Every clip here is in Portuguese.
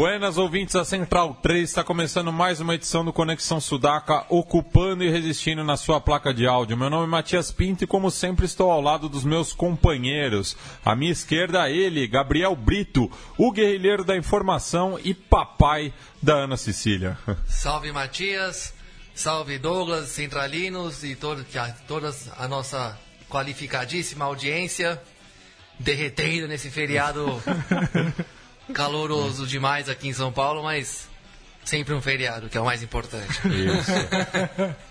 Buenas ouvintes da Central 3, está começando mais uma edição do Conexão Sudaca, ocupando e resistindo na sua placa de áudio. Meu nome é Matias Pinto e, como sempre, estou ao lado dos meus companheiros. À minha esquerda, ele, Gabriel Brito, o guerrilheiro da informação e papai da Ana Cecília. Salve Matias, salve Douglas, centralinos e todo, toda a nossa qualificadíssima audiência derretendo nesse feriado caloroso demais aqui em São Paulo, mas sempre um feriado, que é o mais importante. Isso.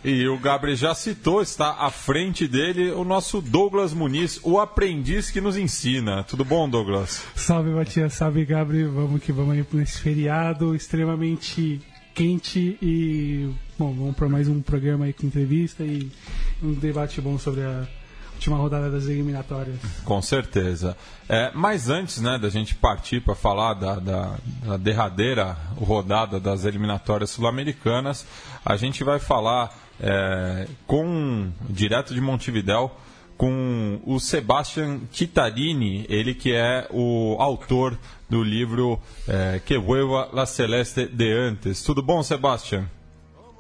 e o Gabriel já citou, está à frente dele o nosso Douglas Muniz, o aprendiz que nos ensina. Tudo bom, Douglas? Salve, Matias, salve, Gabriel. Vamos que vamos aí nesse feriado extremamente quente e bom, vamos para mais um programa aí com entrevista e um debate bom sobre a última rodada das eliminatórias. Com certeza. É, mas antes né, da gente partir para falar da, da, da, derradeira rodada das eliminatórias sul-americanas, a gente vai falar é, com direto de Montevidéu com o Sebastian Chittarini, ele que é o autor do livro é, Que Vuelva la Celeste de Antes. Tudo bom, Sebastian?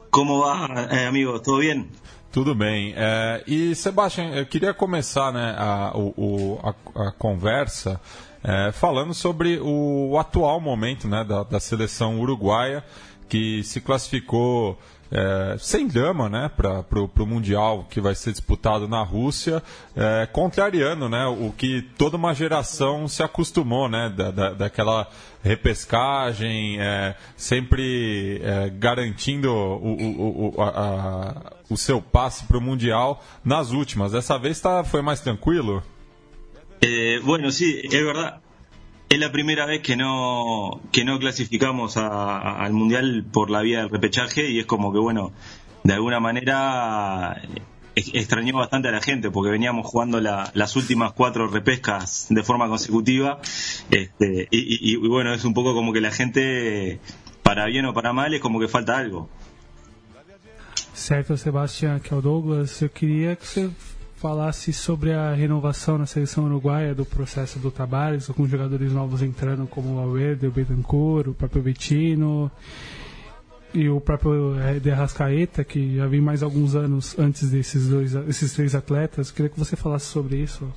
Como va, eh, amigo? Tudo bem? Tudo bem. É, e, Sebastião, eu queria começar né, a, o, a, a conversa é, falando sobre o, atual momento né, da, da seleção uruguaia, que se classificou é, sem drama né, para o Mundial que vai ser disputado na Rússia, é, contrariando né, o que toda uma geração se acostumou, né, da, da daquela repescagem, é, sempre é, garantindo o, o, o, a, o seu passe para o Mundial nas últimas. Dessa vez tá, foi mais tranquilo? Eh, bueno, sí, es verdad. Es la primera vez que no, que no clasificamos a, al Mundial por la vía del repechaje y es como que, bueno, de alguna manera extrañó bastante a la gente porque veníamos jugando la, las últimas cuatro repescas de forma consecutiva este, y, y, y, bueno, es un poco como que la gente, para bien o para mal, es como que falta algo. Certo, Sebastião, que é o Douglas. Eu queria que você falasse sobre a renovação na seleção uruguaia do processo do Tabares, com jogadores novos entrando como o Alverde, o Betancourt, o próprio Vitino e o próprio De Arrascaeta, que já vem mais alguns anos antes desses dois, esses três atletas. Eu queria que você falasse sobre isso.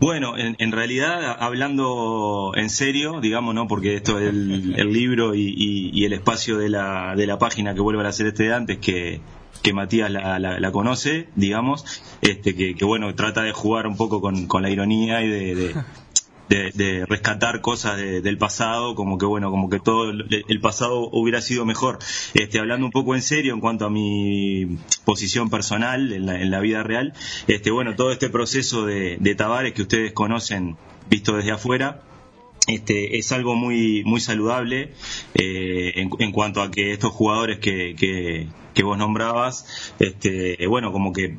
Bueno, en, en, realidad, hablando en serio, digamos, ¿no? Porque esto es el, el libro y, y, y, el espacio de la, de la página que vuelve a ser este de antes, que, que Matías la, la, la, conoce, digamos, este, que, bueno, trata de jugar un poco con, con la ironía y de, de, rescatar cosas de, del pasado, como que bueno, como que todo el pasado hubiera sido mejor. Este, hablando un poco en serio en cuanto a mi posición personal en la, en la vida real, este, bueno, todo este proceso de, de que ustedes conocen visto desde afuera, este, es algo muy muy saludable eh, en, en, cuanto a que estos jugadores que, que, que vos nombrabas, este, bueno, como que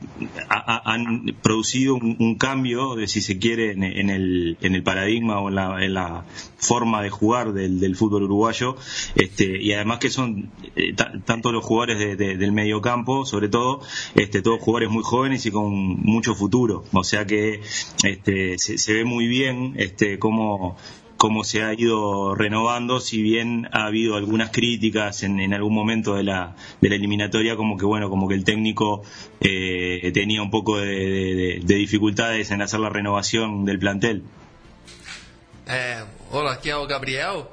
ha, ha, han producido un, cambio, de, si se quiere, en, el, en el paradigma o en la, forma de jugar del, del fútbol uruguayo, este, y además que son eh, tanto los jugadores de, de, del medio campo, sobre todo, este, todos jugadores muy jóvenes y con mucho futuro, o sea que este, se, ve muy bien este, cómo cómo se ha ido renovando, si bien ha habido algunas críticas en, en algún momento de la, de la, eliminatoria, como que bueno, como que el técnico eh, tenía un poco de, de, de, dificultades en hacer la renovación del plantel. É, olá, aqui é o Gabriel.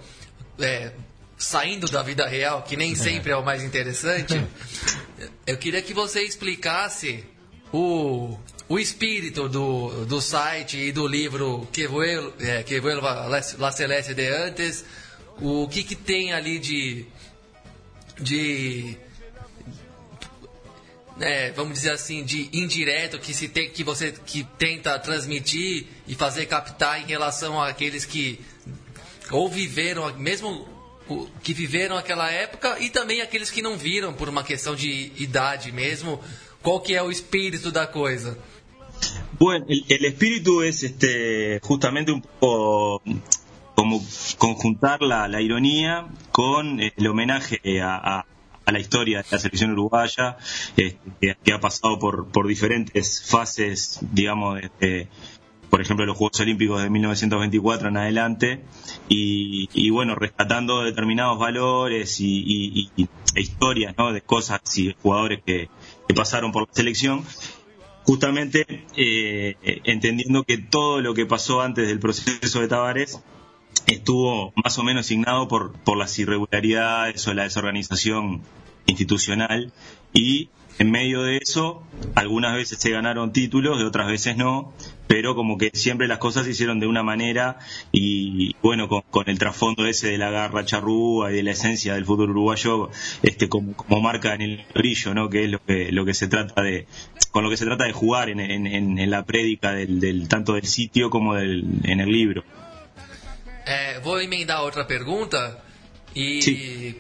É, saindo da vida real, que nem sempre é o mais interessante, eu queria que você explicasse o o espírito do, do site e do livro Que Vuelva, é, que Vuelva La Celeste de Antes, o que, que tem ali de. de é, vamos dizer assim, de indireto que, se que você que tenta transmitir e fazer captar em relação àqueles que ou viveram, mesmo que viveram aquela época e também aqueles que não viram por uma questão de idade mesmo. Qual que é o espírito da coisa? Bueno, el, el espíritu es este justamente un poco como conjuntar la, la ironía con el homenaje a, a, a, la historia de la selección uruguaya, este, que, ha pasado por, por diferentes fases, digamos, este, por ejemplo, los Juegos Olímpicos de 1924 en adelante, y, y bueno, rescatando determinados valores y, e historias ¿no? de cosas y jugadores que, que pasaron por la selección justamente eh, entendiendo que todo lo que pasó antes del proceso de Tavares estuvo más o menos signado por, por las irregularidades o la desorganización institucional y en medio de eso algunas veces se ganaron títulos y otras veces no, pero como que siempre las cosas se hicieron de una manera y bueno, con, el trasfondo ese de la garra charrúa y de la esencia del fútbol uruguayo este como, como marca en el brillo, ¿no? que es lo que, lo que se trata de con lo que se trata de jugar en, en, en la prédica del, del, tanto del sitio como del, en el libro. É, vou emendar outra pergunta e Sim.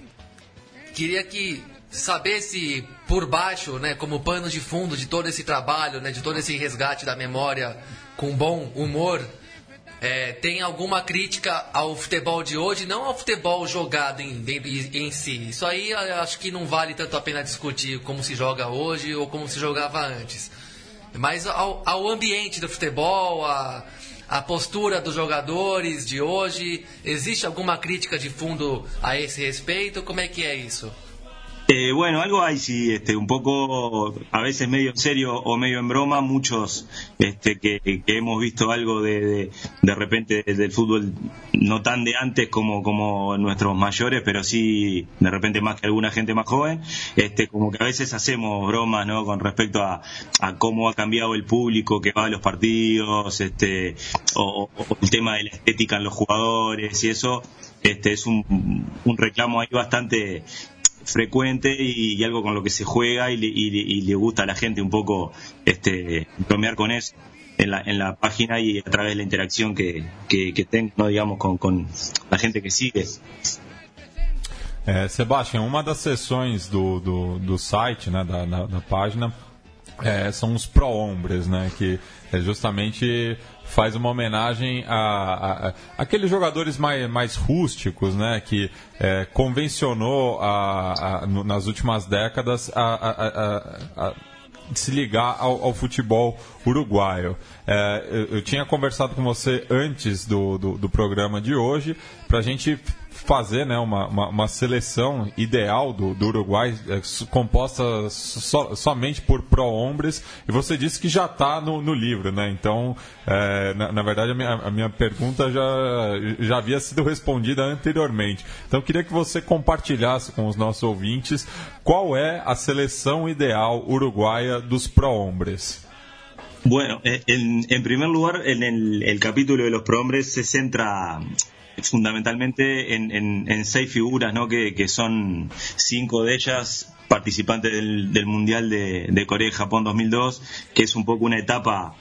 queria que saber se por baixo, né, como pano de fundo de todo esse trabalho, né, de todo esse resgate da memória com bom humor, é, tem alguma crítica ao futebol de hoje, não ao futebol jogado em, em, em si. Isso aí acho que não vale tanto a pena discutir como se joga hoje ou como se jogava antes. Mas ao, ao ambiente do futebol, a, a postura dos jogadores de hoje? Existe alguma crítica de fundo a esse respeito? Como é que é isso? Eh, bueno, algo hay, sí, este, un poco, a veces medio en serio o medio en broma, muchos este, que, hemos visto algo de, de, repente del fútbol, no tan de antes como, como nuestros mayores, pero sí de repente más que alguna gente más joven, este, como que a veces hacemos bromas ¿no? con respecto a, a cómo ha cambiado el público que va a los partidos, este, o, o el tema de la estética en los jugadores y eso. Este es un, un reclamo ahí bastante frecuente y, algo con lo que se juega y le, gusta a la gente un poco este, bromear con eso en la, en la página y a través de la interacción que, que, que tengo, digamos, con, con la gente que sigue. É, Sebastião, uma das sessões do, do, do site, né, da, da, página, é, são os que é justamente faz uma homenagem a, a, a aqueles jogadores mais, mais rústicos, né, que é, convencionou a, nas últimas décadas a, se ligar ao, ao futebol uruguaio. É, eu, eu, tinha conversado com você antes do, do, do programa de hoje para a gente fazer né, uma, uma, uma, seleção ideal do, do Uruguai, é, composta so, somente por pró-hombres, e você disse que já está no, no, livro, né? Então, é, na, na, verdade, a minha, a minha pergunta já, já havia sido respondida anteriormente. Então, eu queria que você compartilhasse com os nossos ouvintes qual é a seleção ideal uruguaia dos pró-hombres. Bueno, en, en, primer lugar, en el, el, capítulo de los prohombres se centra fundamentalmente en, en, seis figuras, ¿no? Que, son cinco de ellas participantes del, del Mundial de, Corea y Japón 2002, que es un poco una etapa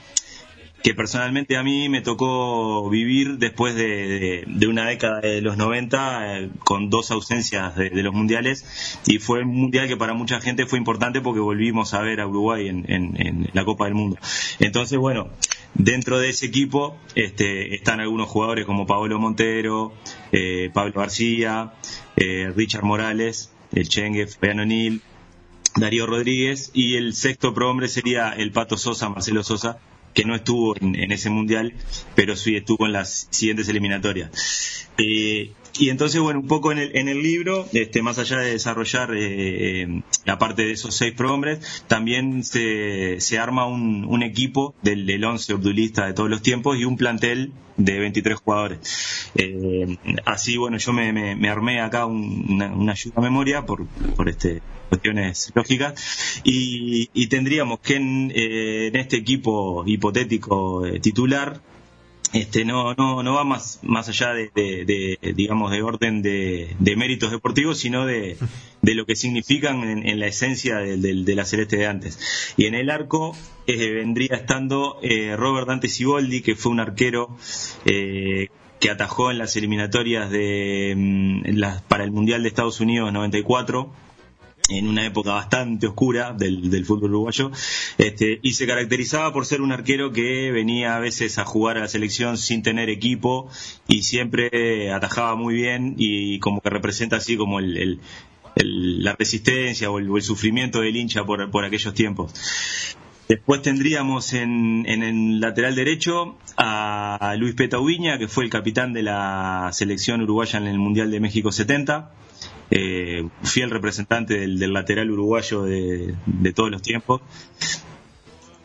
que personalmente a mí me tocó vivir después de, una década de los 90 eh, con dos ausencias de, los mundiales y fue un mundial que para mucha gente fue importante porque volvimos a ver a Uruguay en, en la Copa del Mundo. Entonces, bueno, Dentro de ese equipo este, están algunos jugadores como Pablo Montero, eh, Pablo García, eh, Richard Morales, el Chengue, Fabián O'Neill, Darío Rodríguez y el sexto prohombre sería el Pato Sosa, Marcelo Sosa, que no estuvo en, en, ese mundial, pero sí estuvo en las siguientes eliminatorias. Eh, y entonces, bueno, un poco en el, en el libro, este, más allá de desarrollar eh, eh, la parte de esos seis prohombres, también se, se arma un, un equipo del, del once obdulista de todos los tiempos y un plantel de 23 jugadores. Eh, así, bueno, yo me, me, armé acá un, una, una, ayuda a memoria por, por este, cuestiones lógicas y, y tendríamos que en, eh, este equipo hipotético titular este, no, no, no va más, más allá de, digamos, de orden de, méritos deportivos, sino de, lo que significan en, en la esencia de, la celeste de antes. Y en el arco eh, vendría estando eh, Robert Dante Siboldi, que fue un arquero eh, que atajó en las eliminatorias de mm, las, para el Mundial de Estados Unidos 94 en una época bastante oscura del, fútbol uruguayo, este, y se caracterizaba por ser un arquero que venía a veces a jugar a la selección sin tener equipo y siempre atajaba muy bien y como que representa así como el, la resistencia o el, sufrimiento del hincha por, por aquellos tiempos. Después tendríamos en, el lateral derecho a Luis Ubiña, que fue el capitán de la selección uruguaya en el Mundial de México 70, eh, fiel representante del, lateral uruguayo de, todos los tiempos.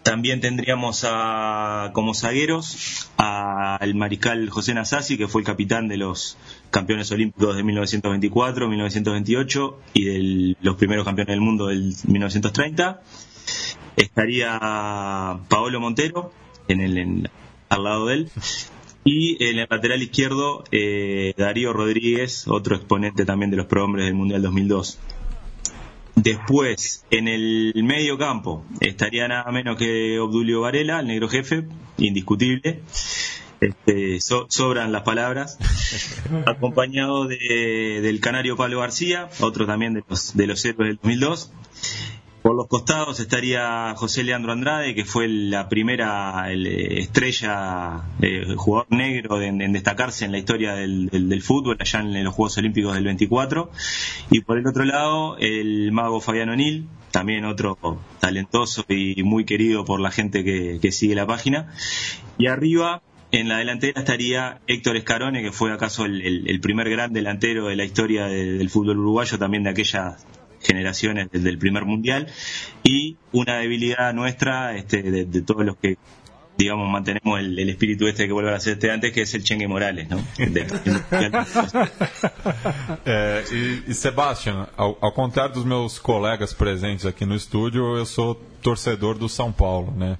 También tendríamos a, como zagueros al mariscal José Nasasi, que fue el capitán de los campeones olímpicos de 1924, 1928 y de los primeros campeones del mundo del 1930 estaría Paolo Montero en el, al lado de él. Y en el lateral izquierdo, eh, Darío Rodríguez, otro exponente también de los prohombres del Mundial 2002. Después, en el medio campo, estaría nada menos que Obdulio Varela, el negro jefe, indiscutible. Este, sobran las palabras, acompañado de, del canario Pablo García, otro también de los, de los héroes del 2002, por los costados estaría José Leandro Andrade, que fue la primera estrella, eh, jugador negro en, destacarse en la historia del, fútbol, allá en, los Juegos Olímpicos del 24. Y por el otro lado, el mago Fabián O'Neill, también otro talentoso y muy querido por la gente que, sigue la página. Y arriba, en la delantera estaría Héctor Escarone, que fue acaso el, primer gran delantero de la historia del fútbol uruguayo, también de aquella generaciones desde el primer mundial y una debilidad nuestra este, de, todos los que digamos mantenemos el, espíritu este que vuelve a ser este antes que es el Chengue Morales ¿no? Eh, y Sebastián al, al contrário dos meus colegas presentes aqui no estúdio eu sou torcedor do São Paulo né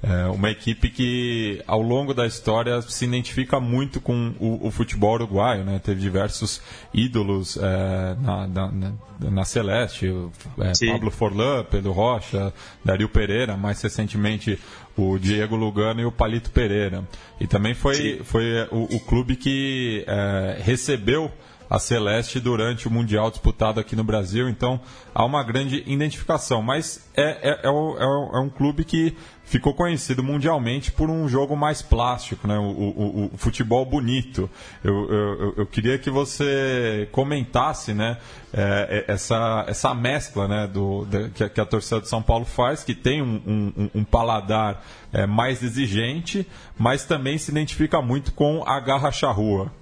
É uma equipe que, ao longo da história, se identifica muito com o, o futebol uruguaio. Né? Teve diversos ídolos é, na, na, na, Celeste, é, Pablo Forlan, Pedro Rocha, Dario Pereira, mais recentemente o Diego Lugano e o Palito Pereira. E também foi, foi o, o clube que é, recebeu a Celeste durante o Mundial disputado aqui no Brasil, então há uma grande identificação. Mas é, é, é, é um clube que ficou conhecido mundialmente por um jogo mais plástico, né? o, o, o futebol bonito. Eu, eu, eu, queria que você comentasse né, é, é, essa, essa mescla né, do, que, a, que, a torcida de São Paulo faz, que tem um, um, um paladar é, mais exigente, mas também se identifica muito com a garra charrua.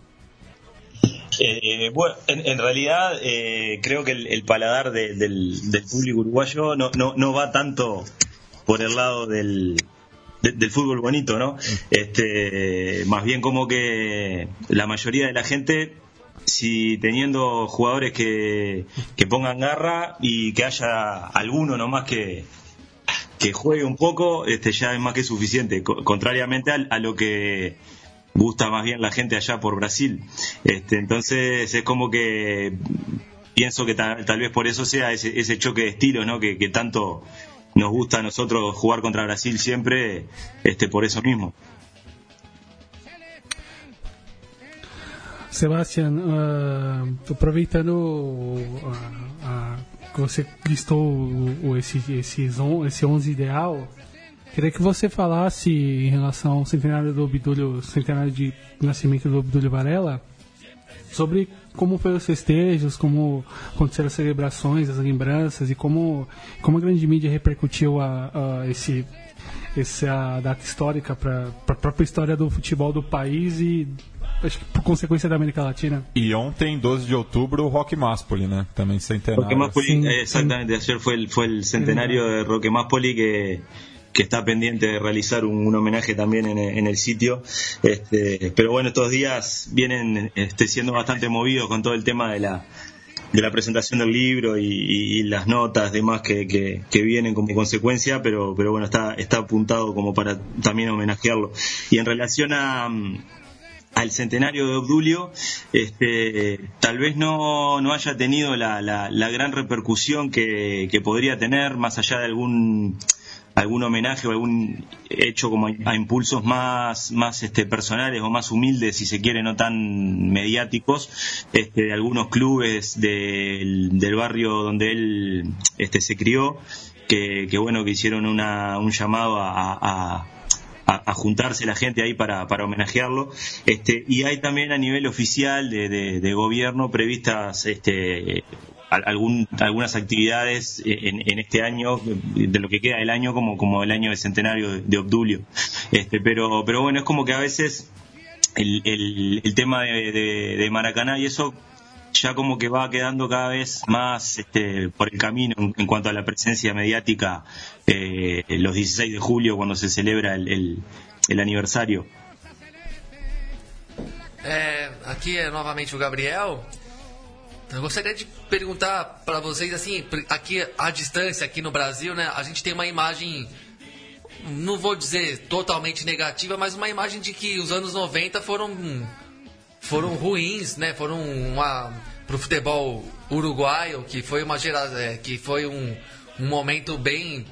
Eh, bueno, en, realidad eh, creo que el, paladar del, del, público uruguayo no, no, no va tanto por el lado del, del fútbol bonito, ¿no? Este, más bien como que la mayoría de la gente, si teniendo jugadores que, que pongan garra y que haya alguno nomás que, que juegue un poco, este ya es más que suficiente, contrariamente a, lo que gusta más bien la gente allá por Brasil. Este, entonces es como que pienso que tal, vez por eso sea ese, ese choque de estilos, ¿no? Que, tanto nos gusta a nosotros jugar contra Brasil siempre este, por eso mismo. Sebastián, uh, aproveitando uh, uh, que você listou esse, esse, esse 11 ideal, queria que você falasse em relação ao centenário do Obdúlio, centenário de nascimento do Obdúlio Varela, sobre como foram os festejos, como aconteceram as celebrações, as lembranças e como, como a grande mídia repercutiu a, a esse, essa data histórica para a própria história do futebol do país e acho que por consequência da América Latina. E ontem, 12 de outubro, o Rock Máspoli, né? Também centenário. Roque Máspoli, sim, exatamente. Ayer foi o fue el centenario de Roque Máspoli que que está pendiente de realizar un, homenaje también en, el sitio. Este, pero bueno, estos días vienen este, siendo bastante movidos con todo el tema de la, de la presentación del libro y, las notas demás que, que, vienen como consecuencia, pero, pero bueno, está, está apuntado como para también homenajearlo. Y en relación a, al centenario de Obdulio, este, tal vez no, no haya tenido la, la, gran repercusión que, que podría tener, más allá de algún algún homenaje o algún hecho como a impulsos más, más este, personales o más humildes, si se quiere, no tan mediáticos, este, de algunos clubes del, del barrio donde él este, se crió, que, que bueno, que hicieron una, un llamado a, a juntarse la gente ahí para, para homenajearlo. Este, y hay también a nivel oficial de, de, de gobierno previstas este, algún, algunas actividades en, en, este año, de lo que queda del año, como, como el año de centenario de Obdulio. Este, pero, pero bueno, es como que a veces el, el, el tema de, de, de Maracaná y eso ya como que va quedando cada vez más este, por el camino en, cuanto a la presencia mediática eh, los 16 de julio cuando se celebra el, el, el aniversario. É, aqui é novamente o Gabriel. Eu gostaria de perguntar para vocês assim, aqui à distância, aqui no Brasil, né? A gente tem uma imagem, não vou dizer totalmente negativa, mas uma imagem de que os anos 90 foram foram ruins, né? Foram uma pro futebol uruguaio, que foi uma geração, é, que foi um, um momento bem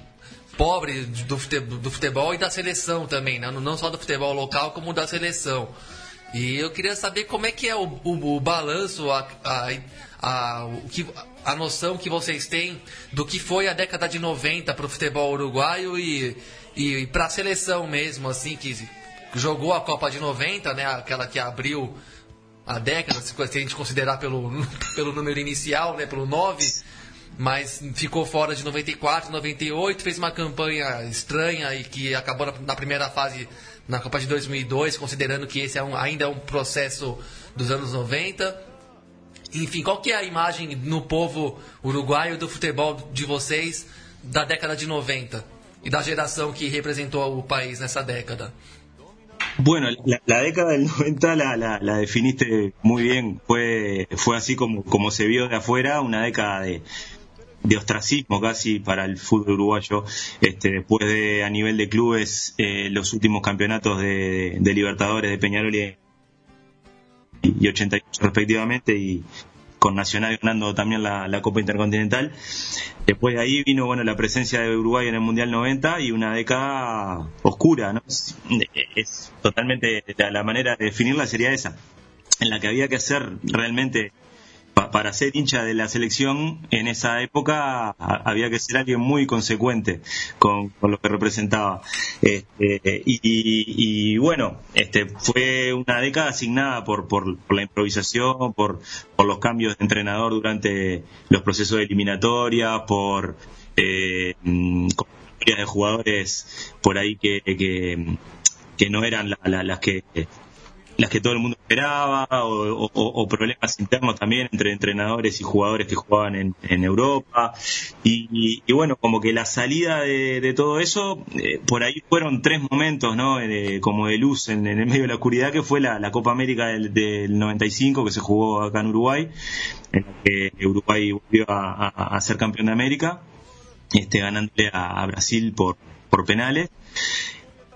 pobre do futebol, do futebol e da seleção também, né? não só do futebol local como da seleção. E eu queria saber como é que é o, o, o balanço, a, a, a, o que, a noção que vocês têm do que foi a década de 90 para o futebol uruguaio e, e, e para a seleção mesmo, assim, que jogou a Copa de 90, né, aquela que abriu a década, se a gente considerar pelo, pelo número inicial, né, pelo 9, mas ficou fora de 94, 98, fez uma campanha estranha e que acabou na, primeira fase na Copa de 2002, considerando que esse é um, ainda é um processo dos anos 90. Enfim, qual que é a imagem no povo uruguaio do futebol de vocês da década de 90 e da geração que representou o país nessa década? Bueno, la, la, década del 90 la, la, la, definiste muy bien. Fue, fue así como, como se vio de afuera, una década de, ostracismo casi para el fútbol uruguayo, este, después de a nivel de clubes eh, los últimos campeonatos de, de, Libertadores de Peñarol y, y 88 respectivamente y con Nacional ganando también la, Copa Intercontinental. Después de ahí vino bueno la presencia de Uruguay en el Mundial 90 y una década oscura, ¿no? Es, totalmente la manera de definirla sería esa, en la que había que hacer realmente pa para ser hincha de la selección en esa época había que ser alguien muy consecuente con, con lo que representaba. Este, y, bueno, este, fue una década asignada por, por, por la improvisación, por, por, los cambios de entrenador durante los procesos de eliminatoria, por eh, de jugadores por ahí que, que, que no eran la, la, las que las que todo el mundo esperaba, o, o, o, problemas internos también entre entrenadores y jugadores que jugaban en, en Europa. Y, y, bueno, como que la salida de, todo eso, eh, por ahí fueron tres momentos, ¿no? Eh, como de luz en, el medio de la oscuridad, que fue la, Copa América del, del, 95, que se jugó acá en Uruguay, en la que Uruguay volvió a ser campeón de América, este, ganándole a, a Brasil por, por penales.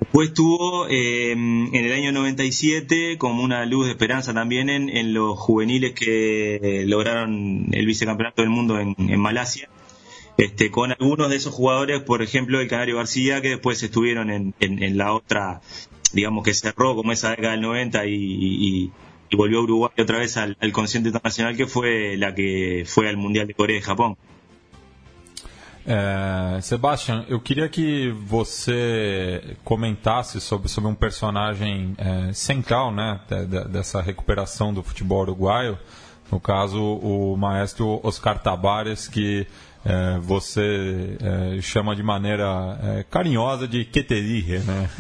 Después tuvo eh, en el año 97 como una luz de esperanza también en, en los juveniles que lograron el vicecampeonato del mundo en, Malasia. Este, con algunos de esos jugadores, por ejemplo, el Canario García, que después estuvieron en, en, la otra, digamos que cerró como esa década del 90 y, volvió a Uruguay otra vez al, al internacional, que fue la que fue al Mundial de Corea y Japón. É, Sebastian, eu queria que você comentasse sobre, sobre um personagem é, central né, de, de, dessa recuperação do futebol uruguaio, no caso o maestro Oscar Tabares, que é, você é, chama de maneira é, carinhosa de Queterije, né?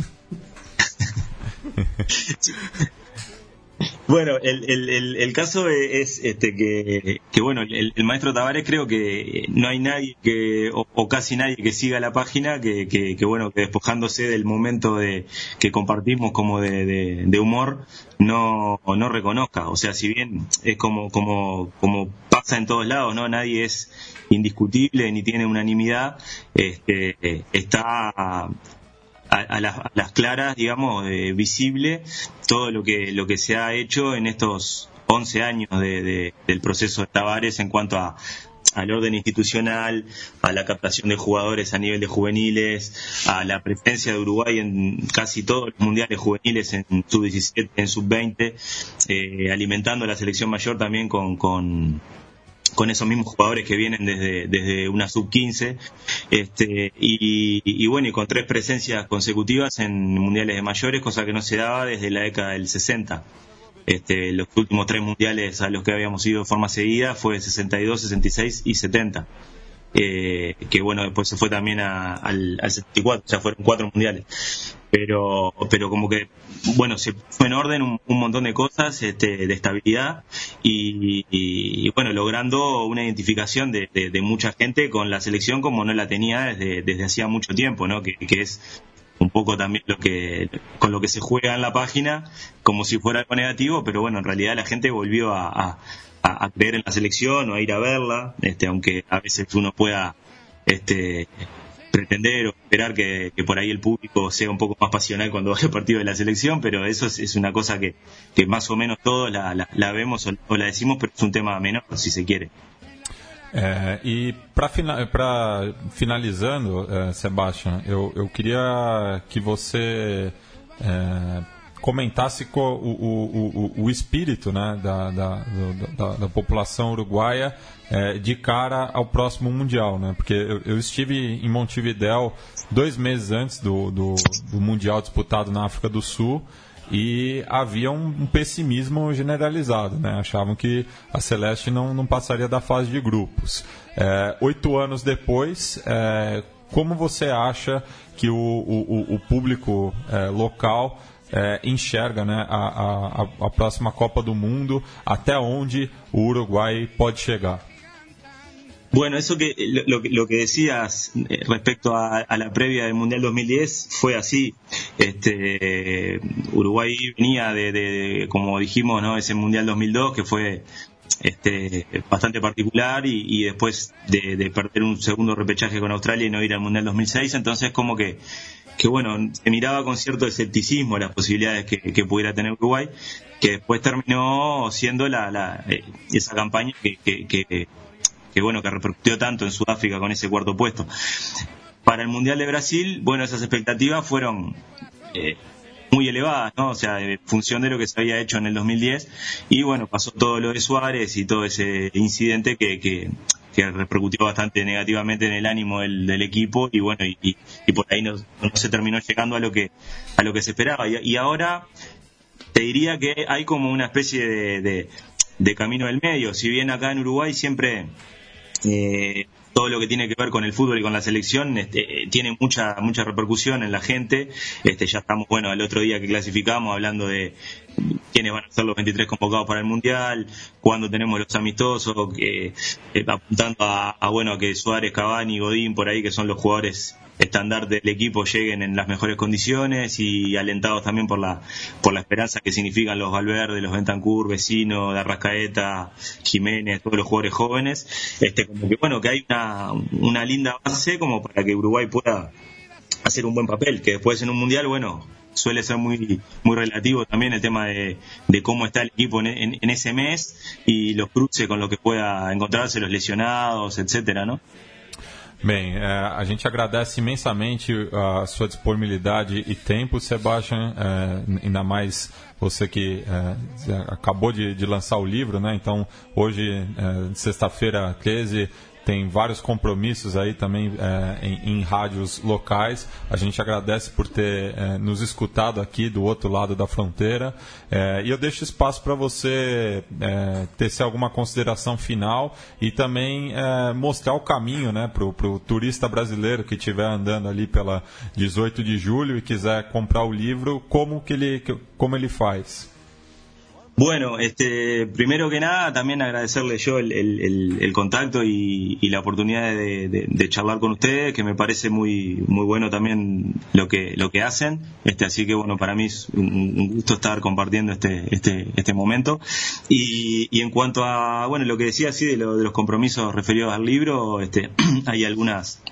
Bueno, el, el, el, caso es este que, que bueno, el, maestro Tavares creo que no hay nadie que, o, o casi nadie que siga la página que, que, que, bueno, que despojándose del momento de que compartimos como de, de, de humor, no, no reconozca. O sea, si bien es como, como, como pasa en todos lados, ¿no? Nadie es indiscutible ni tiene unanimidad, este, está a, a, las, a, las, claras, digamos, eh, visible todo lo que, lo que se ha hecho en estos 11 años de, de, del proceso de Tavares en cuanto a, al orden institucional, a la captación de jugadores a nivel de juveniles, a la presencia de Uruguay en casi todos los mundiales juveniles en sub-17, en sub-20, eh, alimentando la selección mayor también con, con, esos mismos jugadores que vienen desde, desde una sub-15, este, y, y, bueno, y con tres presencias consecutivas en mundiales de mayores, cosa que no se daba desde la década del 60. Este, los últimos tres mundiales a los que habíamos ido de forma seguida fue 62, 66 y 70. Eh, que bueno, después se fue también al, 74, o sea, fueron cuatro mundiales. Pero, pero como que, bueno, se fue en orden un, montón de cosas este, de estabilidad y, bueno, logrando una identificación de, mucha gente con la selección como no la tenía desde, desde hacía mucho tiempo, ¿no? Que, que es un poco también lo que con lo que se juega en la página como si fuera algo negativo pero bueno en realidad la gente volvió a, a, creer en la selección o a ir a verla este aunque a veces uno pueda este pretender o esperar que, por ahí el público sea un poco más pasional cuando vaya el partido de la selección, pero eso es, una cosa que, más o menos todos la, vemos o, la decimos, pero es un tema menor, si se quiere. É, e para finalizando, é, Sebastian, eu, eu queria que você é, comentasse o, o, o, o, espírito né, da, da, da, da população uruguaia é, de cara ao próximo Mundial, né? Porque eu, eu, estive em Montevidéu dois meses antes do, do, do Mundial disputado na África do Sul e havia um, um, pessimismo generalizado, né? Achavam que a Celeste não, não passaria da fase de grupos. É, oito anos depois, é, como você acha que o, o, o público é, local é, enxerga né, a, a, próxima Copa do Mundo, até onde o Uruguai pode chegar? Bueno, eso que lo, que decías eh, respecto a, la previa del Mundial 2010 fue así. Este, Uruguay venía de, como dijimos, ¿no? ese Mundial 2002 que fue este, bastante particular y, después de, perder un segundo repechaje con Australia y no ir al Mundial 2006, entonces como que, que bueno, se miraba con cierto escepticismo las posibilidades que, pudiera tener Uruguay, que después terminó siendo la, la eh, esa campaña que, que que bueno, que repercutió tanto en Sudáfrica con ese cuarto puesto. Para el Mundial de Brasil, bueno, esas expectativas fueron eh, muy elevadas, ¿no? O sea, en función de lo que se había hecho en el 2010. Y bueno, pasó todo lo de Suárez y todo ese incidente que, que, repercutió bastante negativamente en el ánimo del, equipo y bueno, y, por ahí no, se terminó llegando a lo que, a lo que se esperaba. Y, ahora te diría que hay como una especie de, de camino del medio. Si bien acá en Uruguay siempre eh, todo lo que tiene que ver con el fútbol y con la selección este, tiene mucha mucha repercusión en la gente. Este, ya estamos, bueno, el otro día que clasificamos hablando de quiénes van a ser los 23 convocados para el Mundial, cuándo tenemos los amistosos, eh, apuntando a, a, bueno, que Suárez, Cavani, Godín, por ahí, que son los jugadores estándar del equipo lleguen en las mejores condiciones y alentados también por la por la esperanza que significan los Valverde, los Bentancur, Vecino, de Arrascaeta, Jiménez, todos los jugadores jóvenes, este como que bueno, que hay una, una linda base como para que Uruguay pueda hacer un buen papel, que después en un mundial, bueno, suele ser muy muy relativo también el tema de, de cómo está el equipo en, en, ese mes y los cruces con lo que pueda encontrarse, los lesionados, etcétera, ¿no? Bem, é, a gente agradece imensamente a sua disponibilidade e tempo, Sebastian, é, ainda mais você que é, acabou de, de, lançar o livro, né? Então, hoje, é, sexta-feira 13, tem vários compromissos aí também é, em, em, rádios locais. A gente agradece por ter é, nos escutado aqui do outro lado da fronteira. É, e eu deixo espaço para você é, tecer alguma consideração final e também é, mostrar o caminho né, para o turista brasileiro que estiver andando ali pela 18 de julho e quiser comprar o livro, como, que ele, como ele faz. Bueno, este, primero que nada, también agradecerle yo el, contacto y, la oportunidad de, charlar con ustedes, que me parece muy, muy bueno también lo que, lo que hacen. Este, así que bueno, para mí es un, gusto estar compartiendo este, este, este momento. Y, y en cuanto a, bueno, lo que decía así de, de los compromisos referidos al libro, este, hay algunas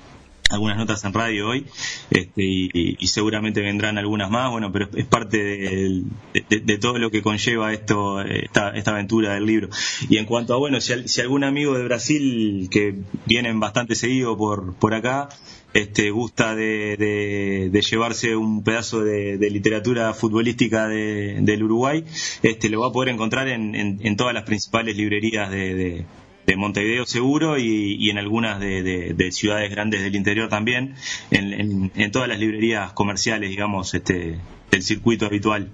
algunas notas en radio hoy este, y, seguramente vendrán algunas más, bueno, pero es parte de, todo lo que conlleva esto, esta, esta, aventura del libro. Y en cuanto a, bueno, si, si, algún amigo de Brasil que vienen bastante seguido por, por acá, este, gusta de, llevarse un pedazo de, literatura futbolística del Uruguay, este, lo va a poder encontrar en, en todas las principales librerías de de Montevideo seguro y, en algunas de, ciudades grandes del interior también, en, todas las librerías comerciales, digamos, este, del circuito habitual.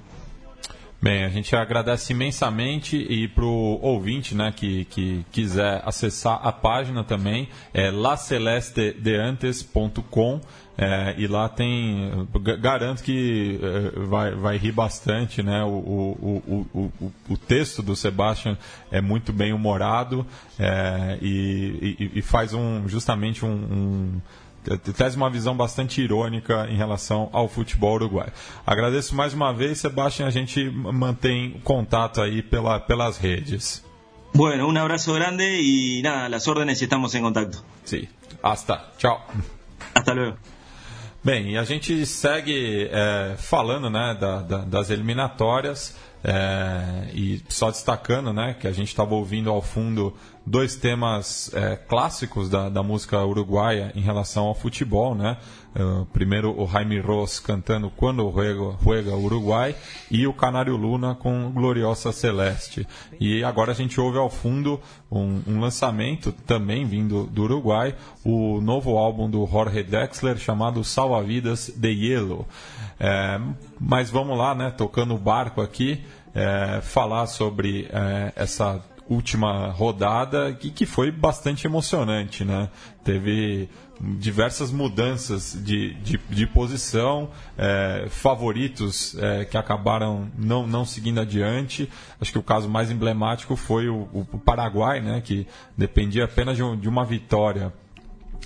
Bem, a gente agradece imensamente e para o ouvinte né, que, que quiser acessar a página também, é lacelestedeantes.com. É, e lá tem. Garanto que é, vai, vai rir bastante, né? O, o, o, o, o texto do Sebastian é muito bem humorado é, e, e, e, faz um justamente um, um traz uma visão bastante irônica em relação ao futebol uruguaio. Agradeço mais uma vez, Sebastião, a gente mantém contato aí pela, pelas redes. Bueno, um abraço grande e nada, las órdenes estamos em contato. Sim. Hasta. Tchau. Hasta luego. Bem, e a gente segue é, falando né, da, da, das eliminatórias é, e só destacando né, que a gente estava ouvindo ao fundo dois temas é, clássicos da, da, música uruguaia em relação ao futebol, né? Uh, primeiro o Jaime Ross cantando Quando Juega, Juega Uruguai e o Canário Luna com Gloriosa Celeste. E agora a gente ouve ao fundo um, um lançamento também vindo do Uruguai, o novo álbum do Jorge Dexler chamado Salva Vidas de Yellow. É, mas vamos lá, né? Tocando o barco aqui, é, falar sobre é, essa última rodada que, que foi bastante emocionante, né? Teve diversas mudanças de, de, de posição, é, favoritos é, que acabaram não, não seguindo adiante. Acho que o caso mais emblemático foi o, o Paraguai, né, que dependia apenas de, um, de uma vitória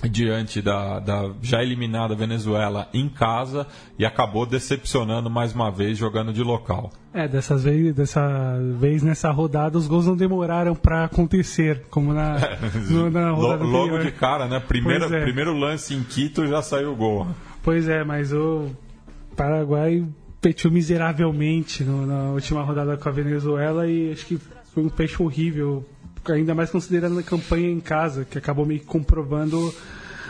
diante da, da, já eliminada Venezuela em casa e acabou decepcionando mais uma vez jogando de local. É, dessas vez, dessa vez nessa rodada os gols não demoraram para acontecer, como na, no, na rodada Logo anterior. de cara, né? Primeiro, é. primeiro lance em Quito já saiu o gol. Pois é, mas o Paraguai petiu miseravelmente no, na última rodada com a Venezuela e acho que foi um peixe horrível ainda mais considerando a campanha em casa, que acabou me comprovando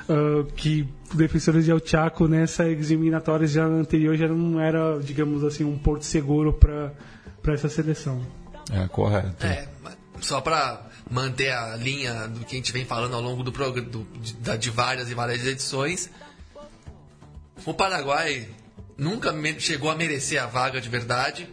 uh, que defensores de El Chaco nessa eliminatória já anterior já não era, digamos assim, um porto seguro para essa seleção. É, correto. É, só para manter a linha do que a gente vem falando ao longo do programa, de, de várias e várias edições, o Paraguai nunca chegou a merecer a vaga de verdade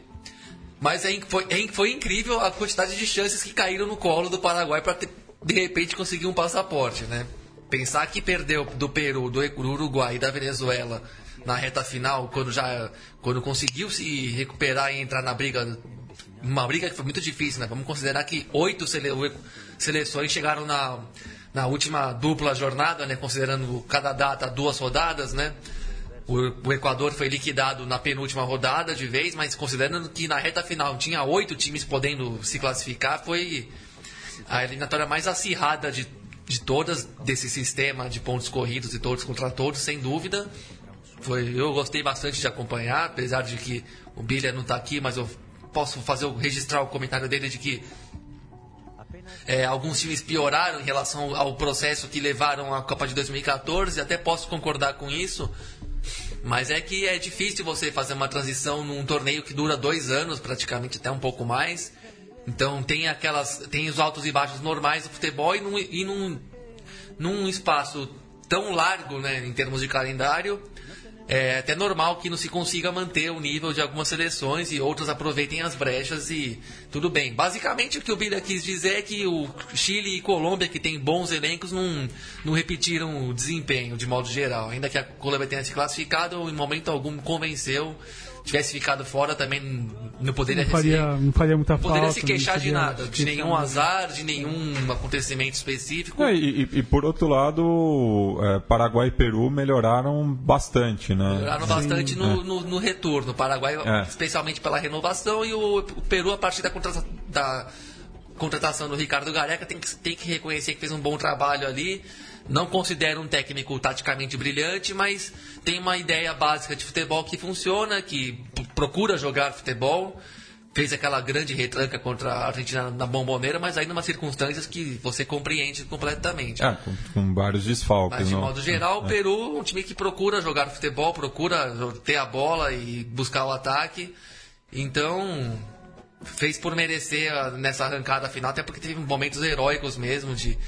mas é, foi, é, foi incrível a quantidade de chances que caíram no colo do Paraguai para de repente conseguir um passaporte, né? Pensar que perdeu do Peru, do Uruguai e da Venezuela na reta final, quando já quando conseguiu se recuperar e entrar na briga, uma briga que foi muito difícil, né? Vamos considerar que oito sele, seleções chegaram na, na última dupla jornada, né? Considerando cada data duas rodadas, né? O, Equador foi liquidado na penúltima rodada de vez, mas considerando que na reta final tinha oito times podendo se classificar, foi a eliminatória mais acirrada de, de todas desse sistema de pontos corridos e todos contra todos, sem dúvida. Foi, eu gostei bastante de acompanhar, apesar de que o Bilha não está aqui, mas eu posso fazer registrar o comentário dele de que é, alguns times pioraram em relação ao processo que levaram à Copa de 2014, até posso concordar com isso, mas é que é difícil você fazer uma transição num torneio que dura dois anos, praticamente até um pouco mais. Então tem aquelas. tem os altos e baixos normais do futebol e num, e num, num espaço tão largo né, em termos de calendário, é até normal que não se consiga manter o nível de algumas seleções e outras aproveitem as brechas e tudo bem. Basicamente o que o Bilha quis dizer é que o Chile e Colômbia, que tem bons elencos, não, não repetiram o desempenho de modo geral. Ainda que a Colômbia tenha se classificado, em momento algum convenceu tivesse ficado fora também não poderia não faria, não faria muita não poderia falta, se queixar de nada, de nenhum azar, de nenhum acontecimento específico. É, e, e, por outro lado, é, Paraguai e Peru melhoraram bastante, né? Melhoraram bastante no, é. no, no, retorno. O Paraguai, é. especialmente pela renovação, e o, o, Peru a partir da contratação da contratação do Ricardo Gareca, tem que, tem que reconhecer que fez um bom trabalho ali. Não considero um técnico taticamente brilhante, mas tem uma ideia básica de futebol que funciona, que procura jogar futebol. Fez aquela grande retranca contra a Argentina na bomboneira, mas aí numa circunstâncias que você compreende completamente. É, com, com vários desfalques. Mas de não? modo geral, o É. Peru é um time que procura jogar futebol, procura ter a bola e buscar o ataque. Então, fez por merecer a- nessa arrancada final, até porque teve momentos heróicos mesmo de,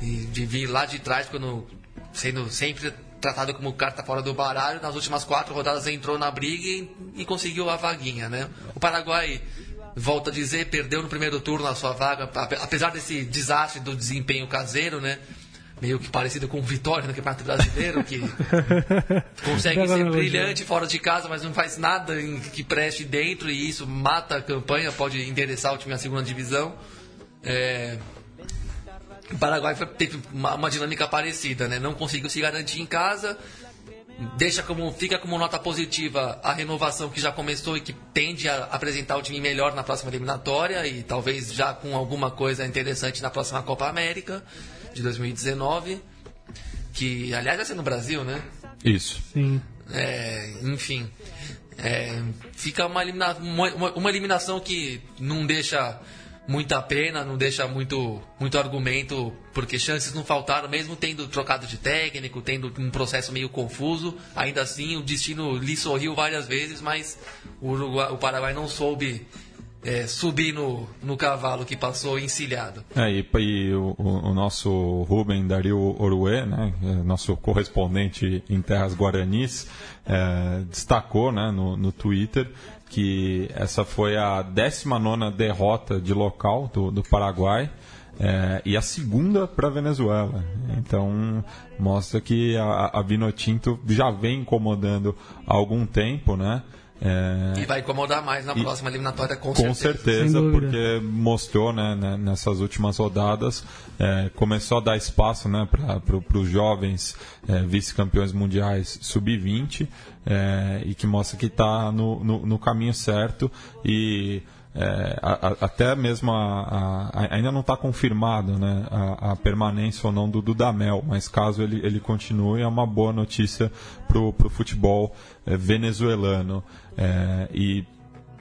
de, vir lá de trás, quando sendo sempre tratado como carta fora do baralho. Nas últimas quatro rodadas entrou na briga e, e conseguiu a vaguinha, né? O Paraguai, volta a dizer, perdeu no primeiro turno a sua vaga, ape- apesar desse desastre do desempenho caseiro, né? Meio que parecido com o Vitória no Campeonato Brasileiro, que consegue ser brilhante fora de casa, mas não faz nada em- que preste dentro e isso mata a campanha, pode endereçar o time segunda divisão. É, O Paraguai foi- teve uma, uma dinâmica parecida, né? Não conseguiu se garantir em casa, deixa como fica como nota positiva a renovação que já começou e que tende a apresentar o time melhor na próxima eliminatória e talvez já com alguma coisa interessante na próxima Copa América de 2019, que aliás vai ser no Brasil, né? Isso. Sim. É, enfim, é, fica uma, elimina- uma- uma eliminação que não deixa muita pena, não deixa muito, muito argumento, porque chances não faltaram, mesmo tendo trocado de técnico, tendo um processo meio confuso. Ainda assim, o destino lhe sorriu várias vezes, mas o, Uruguai- o Paraguai não soube é, subir no, no cavalo que passou encilhado. É, e, e o, o- nosso Rubem Dario Oruê, né, é, nosso correspondente em terras guaranis, é, destacou né, no, no Twitter que essa foi a 19 derrota de local do, do Paraguai é, e a segunda para a Venezuela. Então mostra que a, a Vinotinto já vem incomodando há algum tempo, né? É, E vai incomodar mais na E- próxima eliminatória, com, com certeza. certeza, porque mostrou né, né, nessas últimas rodadas, é, começou a dar espaço né, para os jovens é, vice-campeões mundiais sub-20 é, e que mostra que está no, no, no caminho certo e é, a- a- até mesmo a- ainda não está confirmado né, a, a permanência ou não do Dudamel, mas caso ele, ele continue, é uma boa notícia para o futebol é, venezuelano. É, e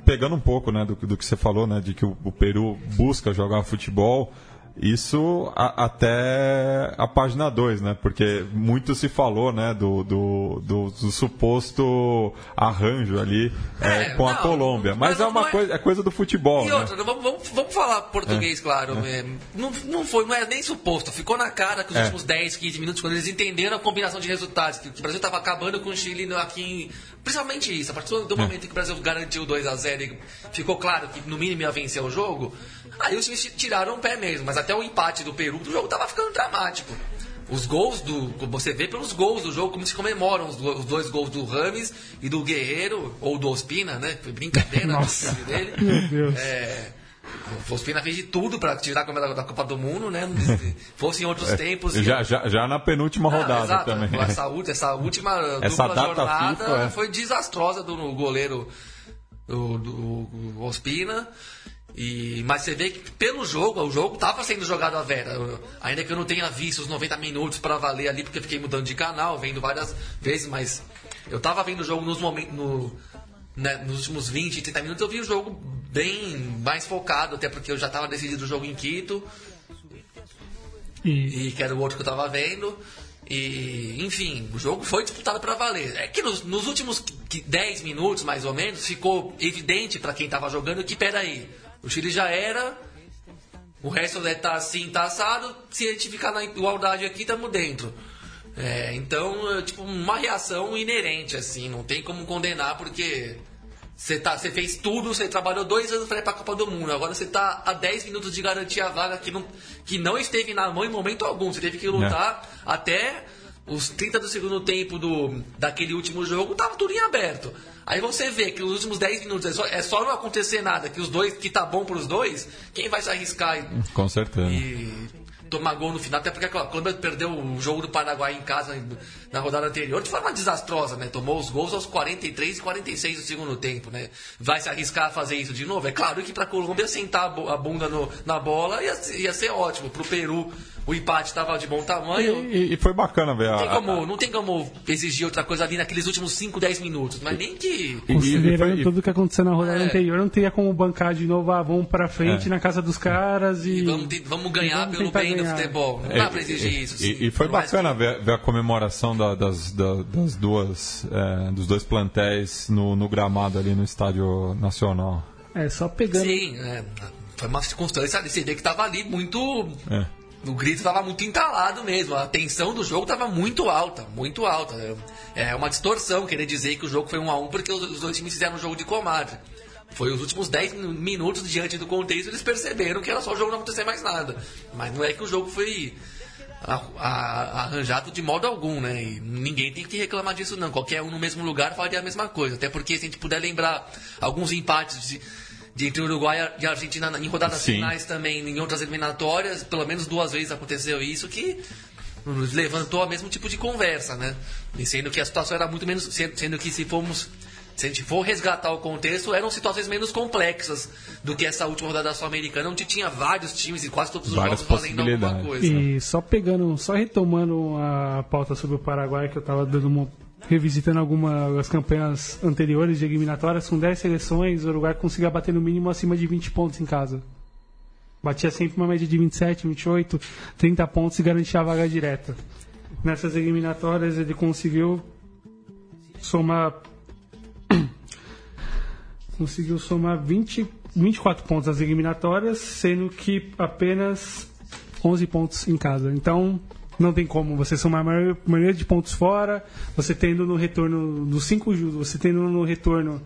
pegando um pouco né, do, do que você falou, né, de que o, o Peru busca jogar futebol, isso a- até a página 2, né? Porque muito se falou né, do, do, do- do suposto arranjo ali é, É, com a não, Colômbia. Mas, mas é uma é- coisa, é coisa do futebol. E né? outra, vamos, vamos, falar português, claro. é, não, não foi, não é nem suposto. Ficou na cara que os É. últimos 10, 15 minutos, quando eles entenderam a combinação de resultados, que, o Brasil estava acabando com o Chile aqui em. Principalmente isso, a partir do momento em que o Brasil garantiu 2 a 0 e ficou claro que no mínimo ia vencer o jogo, aí os times tiraram o pé mesmo. Mas até o empate do Peru, o jogo tava ficando dramático. Os gols do. Você vê pelos gols do jogo como se comemoram os, os dois gols do Rames e do Guerreiro, ou do Ospina, né? Foi brincadeira Nossa. do time dele. Meu Deus. É, o Ospina fez de tudo para tirar a câmera da, Copa do Mundo, né? Fosse em outros tempos. Já, já, já na penúltima Ah, rodada exato. também. Essa, essa última Essa dupla jornada FIFA, é. foi desastrosa do goleiro do, do- Ospina. E, mas você vê que pelo jogo, o jogo estava sendo jogado a vera. Eu- Ainda que eu não tenha visto os 90 minutos para valer ali, porque eu fiquei mudando de canal, vendo várias vezes, mas eu estava vendo o jogo nos momentos. No, né, nos últimos 20, 30 minutos eu vi o jogo bem mais focado, até porque eu já estava decidido o jogo em Quito E e que era o outro que eu tava vendo. E, enfim, o jogo foi disputado para valer. É que nos, nos últimos que- 10 minutos, mais ou menos, ficou evidente para quem tava jogando que, peraí, o Chile já era, o resto deve estar assim, tá assado, se a gente ficar na igualdade aqui, estamos dentro. É, então, é, tipo, uma reação inerente, assim, não tem como condenar, porque você tá, você fez tudo, você trabalhou dois anos para ir para a Copa do Mundo. Agora você tá a 10 minutos de garantir a vaga que não, que não esteve na mão em momento algum. Você teve que lutar até os 30 do segundo tempo do, daquele último jogo, tava tudo em aberto. Aí você vê que nos últimos 10 minutos é só, é só não acontecer nada, que os dois, que tá bom pros dois, quem vai se arriscar e, Com certeza. e tomar gol no final, até porque a Colômbia perdeu o jogo do Paraguai em casa na rodada anterior de forma desastrosa, né? Tomou os gols aos 43 e 46 do segundo tempo, né? Vai se arriscar a fazer isso de novo? É claro que para a Colômbia sentar a bunda no, na bola ia, ia ser ótimo. Para o Peru o empate estava de bom tamanho. E, e, foi bacana ver não tem, como, não tem como exigir outra coisa ali naqueles últimos 5, 10 minutos, mas nem que. Considerando tudo que aconteceu na rodada é. anterior, não teria como bancar de novo, ah, vamos pra frente é. na casa dos caras e. e vamos, vamos, ganhar vamos pelo bem ganhar. do futebol. Não é, dá pra exigir isso. E, e foi bacana que... ver, ver, a comemoração da, das, da, das duas, é, dos dois plantéis no, no gramado ali no Estádio Nacional. É, só pegando. Sim, é, foi uma circunstância vê que tava ali muito. É o grito estava muito entalado mesmo, a tensão do jogo estava muito alta, muito alta. É uma distorção querer dizer que o jogo foi um a um porque os dois times fizeram um jogo de comadre. Foi os últimos 10 minutos diante do contexto eles perceberam que era só o jogo não acontecer mais nada. Mas não é que o jogo foi a, a, arranjado de modo algum, né? E ninguém tem que reclamar disso não. Qualquer um no mesmo lugar faria a mesma coisa. Até porque se a gente puder lembrar alguns empates de, de entre Uruguai e Argentina em rodadas Sim. finais também, em outras eliminatórias, pelo menos duas vezes aconteceu isso, que levantou o mesmo tipo de conversa, né? E sendo que a situação era muito menos. Sendo que se formos. Se a gente for resgatar o contexto, eram situações menos complexas do que essa última rodada sul-americana, onde tinha vários times e quase todos os Várias jogos valendo alguma coisa. E só pegando, só retomando a pauta sobre o Paraguai, que eu estava dando uma revisitando algumas campanhas anteriores de eliminatórias, com 10 seleções, o Uruguai conseguia bater no mínimo acima de 20 pontos em casa. Batia sempre uma média de 27, 28, 30 pontos e garantia a vaga direta. Nessas eliminatórias ele conseguiu somar conseguiu somar 20, 24 pontos nas eliminatórias, sendo que apenas 11 pontos em casa. Então, não tem como. Você somar a maioria de pontos fora, você tendo no retorno dos cinco você tendo no retorno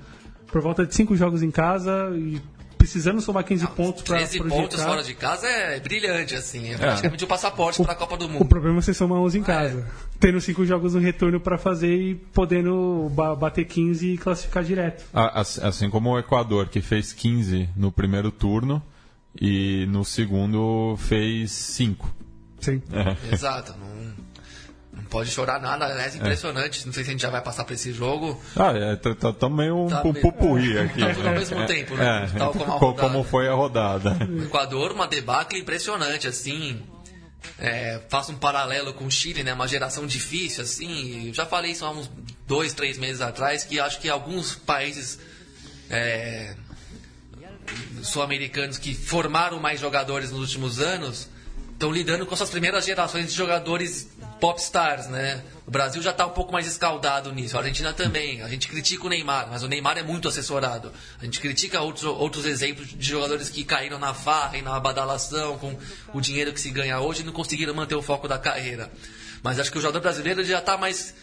por volta de cinco jogos em casa e precisando somar 15 não, pontos para 13 pontos fora de casa é brilhante, assim. É praticamente o é. um passaporte para a Copa do Mundo. O problema é você somar 11 em casa. É. Tendo cinco jogos no retorno para fazer e podendo bater 15 e classificar direto. Assim como o Equador, que fez 15 no primeiro turno e no segundo fez 5. Sim. É. Exato. Não, não pode chorar nada. Aliás, impressionante. É. Não sei se a gente já vai passar para esse jogo. Ah, é, tá, tá, tá meio um tá pupurri aqui. Tá tudo ao mesmo é, tempo, né? É, Tal como, como, foi a rodada. O Equador, uma debacle impressionante, assim. É, faço um paralelo com o Chile, né? Uma geração difícil, assim. Eu já falei isso há uns dois, três meses atrás, que acho que alguns países é, sul-americanos que formaram mais jogadores nos últimos anos estão lidando com suas primeiras gerações de jogadores popstars, né? O Brasil já está um pouco mais escaldado nisso, a Argentina também. A gente critica o Neymar, mas o Neymar é muito assessorado. A gente critica outros, outros exemplos de jogadores que caíram na farra e na badalação com o dinheiro que se ganha hoje e não conseguiram manter o foco da carreira. Mas acho que o jogador brasileiro já está mais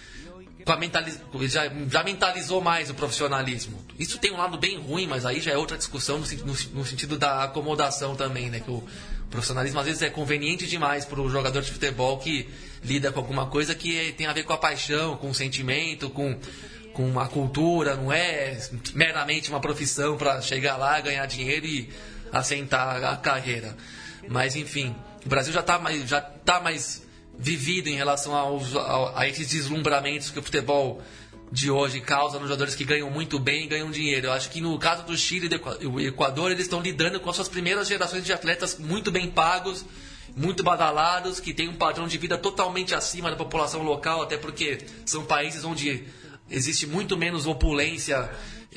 mentaliz... já, já, mentalizou mais o profissionalismo. Isso tem um lado bem ruim, mas aí já é outra discussão no, no, no sentido da acomodação também, né? Que o profissionalismo às vezes é conveniente demais para o jogador de futebol que lida com alguma coisa que tem a ver com a paixão, com o sentimento, com, com a cultura, não é meramente uma profissão para chegar lá, ganhar dinheiro e assentar a carreira. Mas enfim, o Brasil já está mais, já tá mais vivido em relação aos, a, a esses deslumbramentos que o futebol de hoje causa nos jogadores que ganham muito bem e ganham dinheiro. Eu acho que no caso do Chile e do Equador, eles estão lidando com as suas primeiras gerações de atletas muito bem pagos, muito badalados, que têm um padrão de vida totalmente acima da população local, até porque são países onde existe muito menos opulência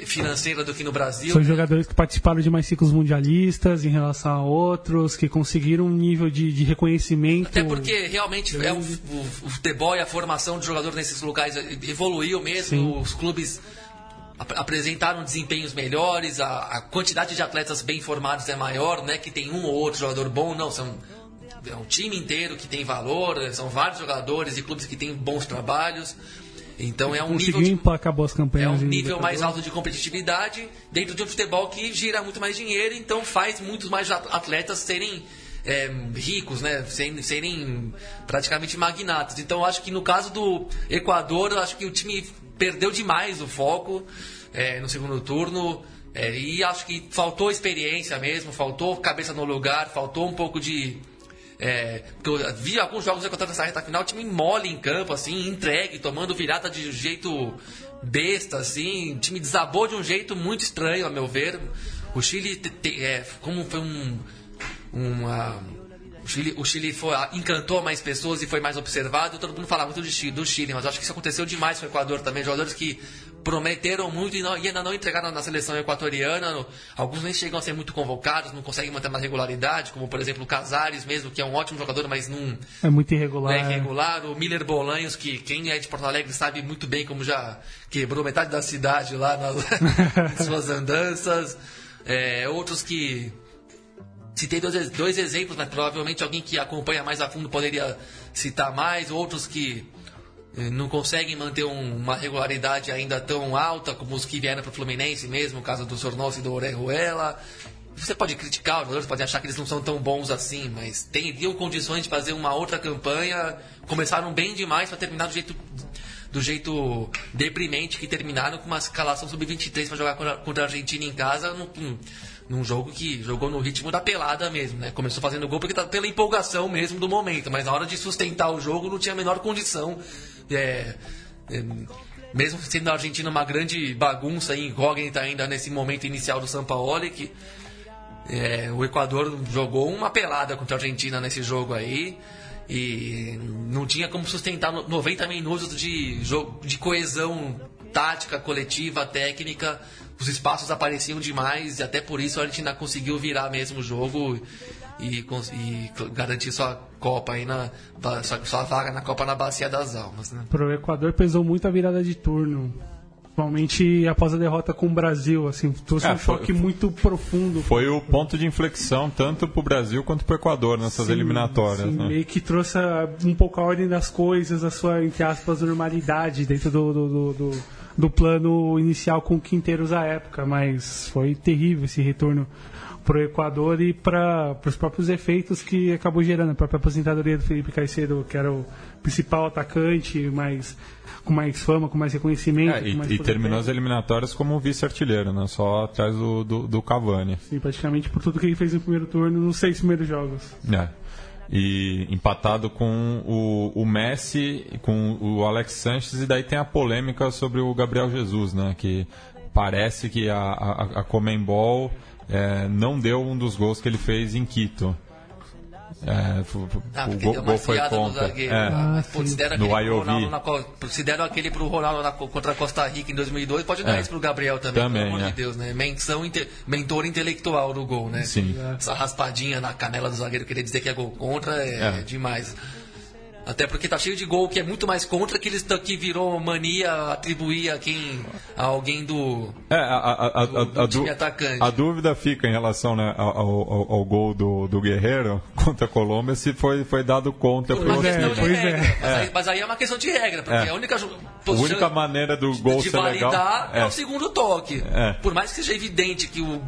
financeira do que no Brasil. São jogadores que participaram de mais ciclos mundialistas em relação a outros, que conseguiram um nível de, de reconhecimento. Até porque realmente é o, o, o, futebol e a formação de jogador nesses lugares evoluiu mesmo. Sim. Os clubes ap apresentaram desempenhos melhores, a, a, quantidade de atletas bem formados é maior, não é que tem um ou outro jogador bom, não, são é um time inteiro que tem valor, são vários jogadores e clubes que têm bons trabalhos. Então é um nível de, emplacar boas campanhas. É um nível mais alto de competitividade dentro de um futebol que gira muito mais dinheiro, então faz muitos mais atletas serem é, ricos, né? Serem, serem praticamente magnatas. Então acho que no caso do Equador, acho que o time perdeu demais o foco é, no segundo turno. É, e acho que faltou experiência mesmo, faltou cabeça no lugar, faltou um pouco de É, porque eu vi alguns jogos contra essa reta final, time mole em campo, assim, entregue, tomando virada de jeito besta, assim. O time desabou de um jeito muito estranho, a meu ver. O Chile, te, te, é, como foi um. Uma, Chile, o Chile foi, encantou mais pessoas e foi mais observado. Todo mundo fala muito do Chile, do Chile, mas acho que isso aconteceu demais com o Equador também. Jogadores que prometeram muito e, não, e, ainda não entregaram na seleção equatoriana. Alguns nem chegam a ser muito convocados, não conseguem manter uma regularidade, como por exemplo o Casares mesmo, que é um ótimo jogador, mas não é muito irregular. É irregular. O Miller Bolanhos, que quem é de Porto Alegre sabe muito bem como já quebrou metade da cidade lá nas suas andanças. É, outros que Citei dois, dois exemplos, mas provavelmente alguém que acompanha mais a fundo poderia citar mais, outros que eh, não conseguem manter um, uma regularidade ainda tão alta como os que vieram para o Fluminense mesmo, o caso do Sornoso e do Orejuela. Você pode criticar os jogadores, pode achar que eles não são tão bons assim, mas teriam condições de fazer uma outra campanha. Começaram bem demais para terminar do jeito, do jeito deprimente que terminaram com uma escalação sub-23 para jogar contra a Argentina em casa. Num, num jogo que jogou no ritmo da pelada mesmo, né? Começou fazendo gol porque tá pela empolgação mesmo do momento, mas na hora de sustentar o jogo não tinha a menor condição. É, é, mesmo sendo a Argentina uma grande bagunça, incógnita ainda nesse momento inicial do São Paulo, que é, o Equador jogou uma pelada contra a Argentina nesse jogo aí e não tinha como sustentar 90 minutos de, jogo, de coesão tática, coletiva, técnica os espaços apareciam demais e até por isso a Argentina conseguiu virar mesmo o jogo e, e garantir sua Copa aí na sua, sua, vaga na Copa na Bacia das Almas. Né? Para o Equador pesou muito a virada de turno. Principalmente após a derrota com o Brasil, assim, trouxe é, um foi, choque muito profundo. Foi o ponto de inflexão tanto para o Brasil quanto para o Equador nessas sim, eliminatórias. Sim, né? Meio que trouxe um pouco a ordem das coisas, a sua, entre aspas, normalidade dentro do, do, do, do do plano inicial com Quinteiros à época, mas foi terrível esse retorno para o Equador e para os próprios efeitos que acabou gerando. A própria aposentadoria do Felipe Caicedo, que era o principal atacante, mais, com mais fama, com mais reconhecimento. É, e, mais e terminou as eliminatórias como vice-artilheiro, né? só atrás do, do, do, Cavani. Sim, praticamente por tudo que ele fez no primeiro turno, nos seis primeiros jogos. É e empatado com o, o Messi, com o Alex Sanches, e daí tem a polêmica sobre o Gabriel Jesus, né? Que parece que a, a, a Comembol é, não deu um dos gols que ele fez em Quito. É, ah, o gol, gol foi contra. É. Ah, Pô, se deram no aquele na, se deram aquele pro Ronaldo na, contra a Costa Rica em 2002, pode dar é. isso pro Gabriel também, também pelo amor é. de Deus, né? Menção, inte, mentor intelectual do gol, né? Sim. Essa raspadinha na canela do zagueiro querer dizer que é gol contra é, é. demais. Até porque tá cheio de gol que é muito mais contra que eles que virou mania atribuir a quem a alguém do, é, a, a, a, do, do time atacante. A dúvida fica em relação né, ao, ao, ao, gol do, do Guerreiro contra a Colômbia se foi, foi dado contra outro time. Mas, é. mas, aí, mas, aí, é uma questão de regra, porque é. a única a única maneira do gol de ser validar legal é. é o segundo toque. É. Por mais que seja evidente que o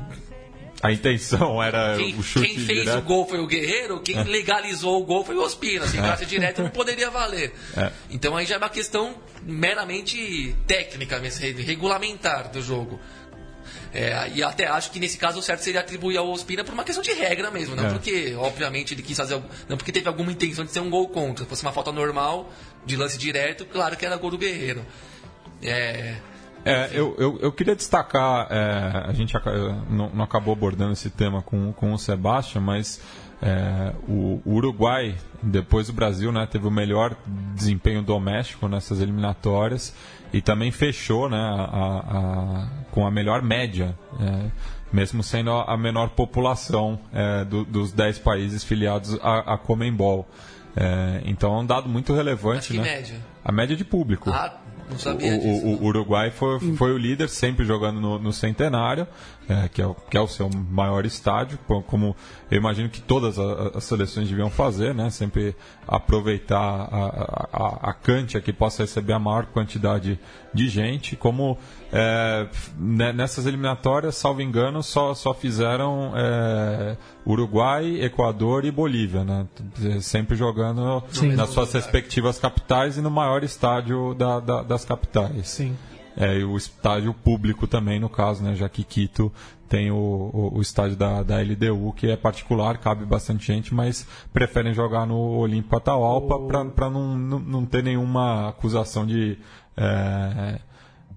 a intenção era quem, o chute Quem fez direto. o gol foi o Guerreiro, quem é. legalizou o gol foi o Ospina. Se entrasse é. direto não poderia valer. É. Então aí já é uma questão meramente técnica, regulamentar do jogo. É, e até acho que nesse caso o certo seria atribuir ao Ospina por uma questão de regra mesmo, não é. porque, obviamente, ele quis fazer. Não porque teve alguma intenção de ser um gol contra. Se fosse uma falta normal, de lance direto, claro que era gol do Guerreiro. É. É, eu, eu, eu, queria destacar, é, a gente não, não, acabou abordando esse tema com, com o Sebastião, mas é, o, o, Uruguai, depois do Brasil, né, teve o melhor desempenho doméstico nessas eliminatórias e também fechou né, a, a, com a melhor média, é, mesmo sendo a menor população é, do, dos 10 países filiados à, à Comembol. É, então é um dado muito relevante. Mas que né? média? A média de público. Ah, não sabia o, disso. O, o Uruguai foi, foi o líder, sempre jogando no, no Centenário, é, que, é o, que é o seu maior estádio, como eu imagino que todas as seleções deviam fazer, né? Sempre aproveitar a, a, a que possa receber a maior quantidade de gente. Como é, né, nessas eliminatórias, salvo engano, só, só fizeram é, Uruguai, Equador e Bolívia, né? Sempre jogando Sim. nas suas respectivas capitais e no maior estádio da, da, das capitais. Sim. É, e o estádio público também, no caso, né, já que Quito tem o, o, o estádio da, da LDU, que é particular, cabe bastante gente, mas preferem jogar no Olímpico Atahualpa para não, não, não ter nenhuma acusação de. é,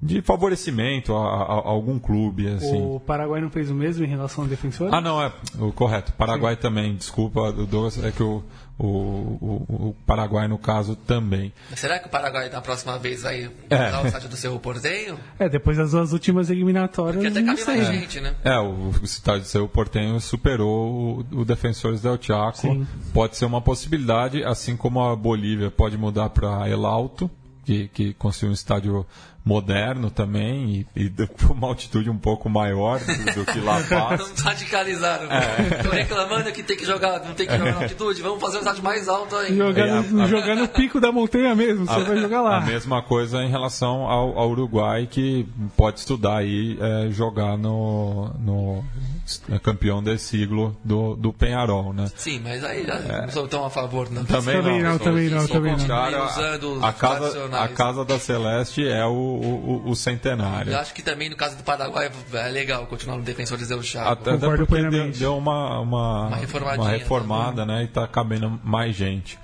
de favorecimento a, a- a algum clube, assim. O Paraguai não fez o mesmo em relação ao defensor? Ah, não, é o correto. Paraguai também, desculpa, o Douglas, é que o, o, o, o Paraguai, no caso, também. Será que o Paraguai na próxima vez vai É. usar o estádio do seu Porteio? É, depois das duas últimas eliminatórias. Porque até cabe sei. mais gente, né? É, o, o estádio do seu Portenho superou o, o Defensores del Chaco. Sim. Pode ser uma possibilidade, assim como a Bolívia pode mudar para El Alto, que, que construiu um estádio moderno também e, e com uma altitude um pouco maior do, do que La Paz. Não radicalizaram. É. Tô reclamando que tem que jogar, não tem que jogar na altitude. Vamos fazer um estádio mais alto ainda. Jogar, É, no, a- jogar no pico da montanha mesmo, você vai jogar lá. A mesma coisa em relação ao, ao Uruguai, que pode estudar aí é, jogar no, no é, campeão desse siglo do, do Penharol, né? Sim, mas aí já não sou tão a favor, não. Também Também não, não. também não, também não. os a, casa, a casa da Celeste é o, o, o centenário. Eu acho que também no caso do Paraguai é legal continuar no Defensores del Chaco. Até, até porque deu, deu uma, uma, Uma uma reformada, né? E tá cabendo mais gente.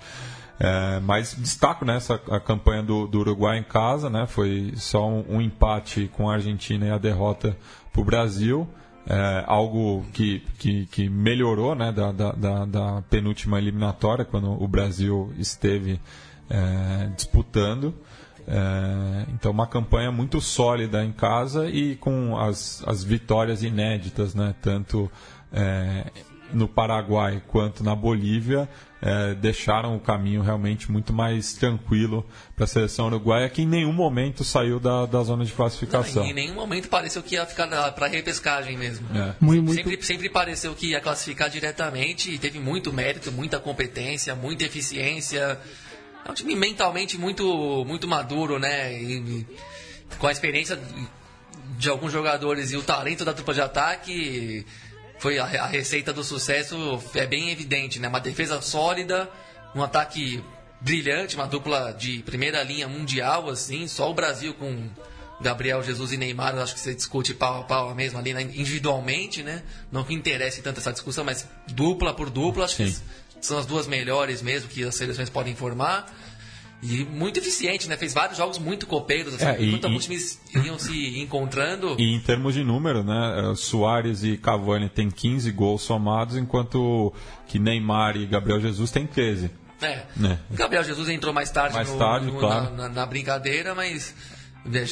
É, mas destaco nessa a campanha do, do Uruguai em casa, né? Foi só um, um empate com a Argentina e a derrota para o Brasil. É, algo que, que, que melhorou né, da, da, da, penúltima eliminatória, quando o Brasil esteve é, disputando. É, então, uma campanha muito sólida em casa e com as, as vitórias inéditas, né? tanto é, no Paraguai quanto na Bolívia, é, deixaram o caminho realmente muito mais tranquilo para a seleção uruguaia, que em nenhum momento saiu da, da zona de Não, classificação. em em nenhum momento pareceu que ia ficar para repescagem mesmo. É. Muito, muito, Sempre, sempre pareceu que ia classificar diretamente e teve muito mérito, muita competência, muita eficiência. É um time mentalmente muito, muito maduro, né? E, e com a experiência de alguns jogadores e o talento da dupla de ataque, foi a, a receita do sucesso é bem evidente, né? Uma defesa sólida, um ataque brilhante, uma dupla de primeira linha mundial, assim, só o Brasil com Gabriel Jesus e Neymar, acho que você discute pau a pau mesmo ali né, individualmente, né? Não que interesse tanto essa discussão, mas dupla por dupla, acho que Sim. são as duas melhores mesmo que as seleções podem formar. E muito eficiente, né? Fez vários jogos muito copeiros, assim, É, e- enquanto e- alguns times iam se encontrando. E em termos de número, né? eh, Soares e Cavani têm 15 gols somados, enquanto que Neymar e Gabriel Jesus têm 13. É. O Gabriel Jesus entrou mais tarde, Mais no- tarde, no- claro. na, na- na brincadeira, mas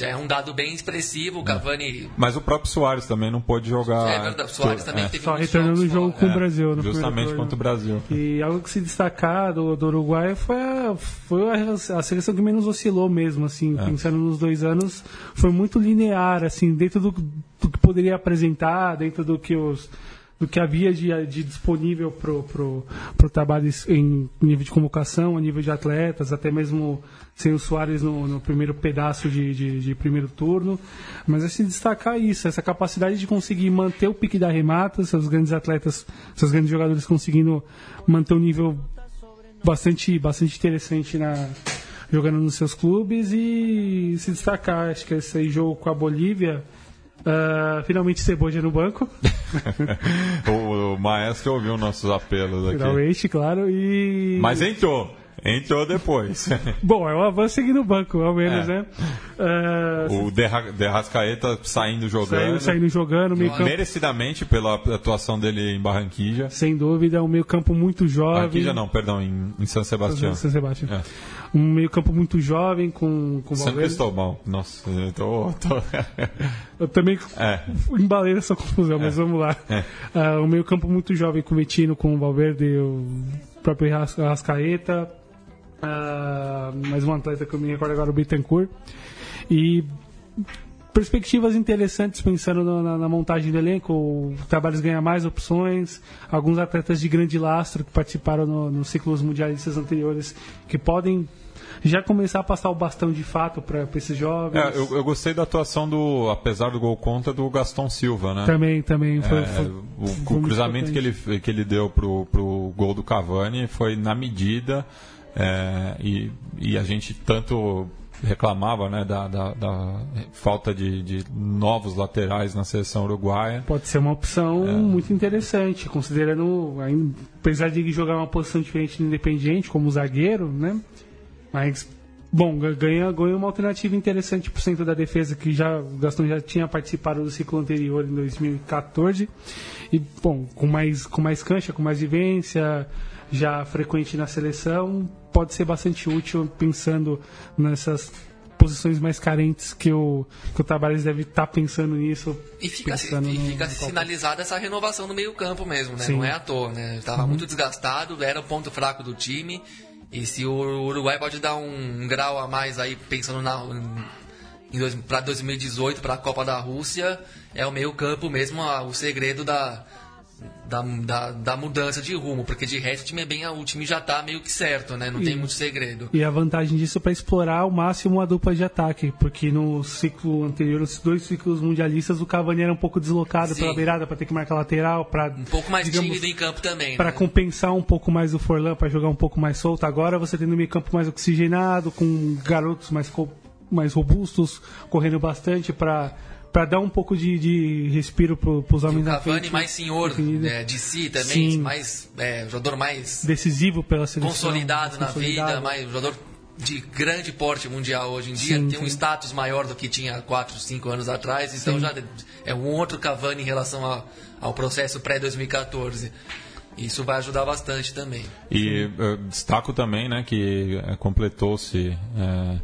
é um dado bem expressivo. O Cavani. Mas o próprio Soares também não pôde jogar. é verdade, o Soares também é, teve Só retornando o jogo com o é, Brasil. No Justamente primeiro contra o. Brasil. E algo que se destacar do, do Uruguai foi, a, foi a, a seleção que menos oscilou mesmo, assim, É. pensando nos dois anos, foi muito linear, assim, dentro do, do que poderia apresentar, dentro do que os do que havia de, de disponível pro, pro, pro trabalho em nível de convocação, a nível de atletas, até mesmo sem o Soares no, no primeiro pedaço de, de, de primeiro turno. Mas é se destacar isso, essa capacidade de conseguir manter o pique da remata, seus grandes atletas, seus grandes jogadores conseguindo manter um nível bastante, bastante interessante na, jogando nos seus clubes e se destacar. Acho que esse jogo com a Bolívia. Ah, finalmente Ceboja no banco, o, o maestro ouviu nossos apelos aqui. finalmente, claro. E Mas entrou. Entrou depois. bom, é um avanço seguir no banco, ao menos, É. né? Ah, o Derra- Derrascaeta saindo jogando. saindo, saindo jogando, meio campo, Merecidamente pela atuação dele em Barranquilla. sem dúvida, um meio campo muito jovem. Barranquilla não, perdão, em, em San Sebastián. San Sebastián. É. Um meio campo muito jovem com, com Valverde. Cristóbal. Nossa, eu tô. tô- Eu também É. embalei essa confusão, mas vamos lá. É. Ah, um meio campo muito jovem com o Metino, com o Valverde, o próprio Arras- Ah, mais um atleta que eu me recordo agora, o Bittencourt. E perspectivas interessantes pensando na, na- na montagem do elenco. O Trabalhos ganha mais opções, alguns atletas de grande lastro que participaram no- nos ciclos mundialistas anteriores que podem já começar a passar o bastão de fato para esses jovens. É, eu, eu gostei da atuação do, apesar do gol contra, do Gaston Silva, né? Também, também. Foi, É, foi- o, foi o cruzamento que ele, que ele deu pro, pro gol do Cavani foi na medida é, e, e a gente tanto reclamava né, da, da, da falta de, de, novos laterais na seleção uruguaia. Pode ser uma opção é. muito interessante, considerando, apesar de jogar uma posição diferente no Independiente, como zagueiro, né? Mas, bom, ganha, ganha uma alternativa interessante para o centro da defesa, que já, o Gastão já tinha participado do ciclo anterior, em 2014. E, bom, com mais, com mais cancha, com mais vivência, já frequente na seleção, pode ser bastante útil pensando nessas posições mais carentes que o, que o Tavares deve estar tá pensando nisso. E fica, se, e fica no, sinalizada essa renovação no meio campo mesmo, né? Sim. Não é à toa, né? Estava uhum. muito desgastado, era o ponto fraco do time. E se o Uruguai pode dar um, um grau a mais aí, pensando na, para 2018, para a Copa da Rússia, é o meio campo mesmo a, o segredo da, da, da, da, mudança de rumo, porque de resto o time, é bem, o time já está meio que certo, né? Não e, tem muito segredo. E a vantagem disso é para explorar ao máximo a dupla de ataque, porque no ciclo anterior, os dois ciclos mundialistas, o Cavani era um pouco deslocado Sim. pela beirada para ter que marcar lateral, para um pouco mais digamos, tímido em campo também, para né? compensar um pouco mais o Forlan, para jogar um pouco mais solto. Agora você tem no meio campo mais oxigenado, com garotos mais mais robustos, correndo bastante para para dar um pouco de, de respiro para os homens o Cavani mais senhor é, de si também, Sim. mais é, jogador mais decisivo pela seleção, consolidado na vida, mais jogador de grande porte mundial hoje em dia, sim, tem um status maior do que tinha 4, 5 anos atrás, então sim. já é um outro Cavani em relação ao, ao processo pré-2014. Isso vai ajudar bastante também. E uh, destaco também né, que uh, completou-se né,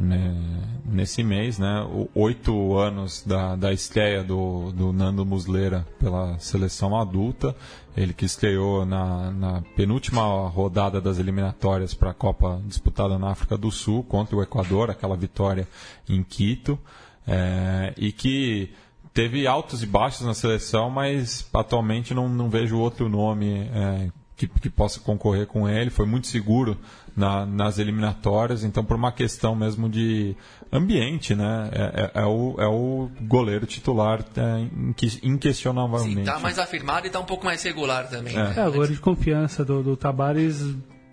nesse mês, né, oito anos da, da estreia do, do Nando Muslera pela seleção adulta, ele que estreou na, na penúltima rodada das eliminatórias para a Copa disputada na África do Sul contra o Equador, aquela vitória em Quito, é, e que teve altos e baixos na seleção, mas atualmente não, não vejo outro nome é, que, que possa concorrer com ele. Foi muito seguro na, nas eliminatórias, então por uma questão mesmo de ambiente, né? É, é, é o, é o goleiro titular é, inquestionavelmente. Sim, tá mais afirmado e tá um pouco mais regular também. É, né? é agora de confiança do, do Tabares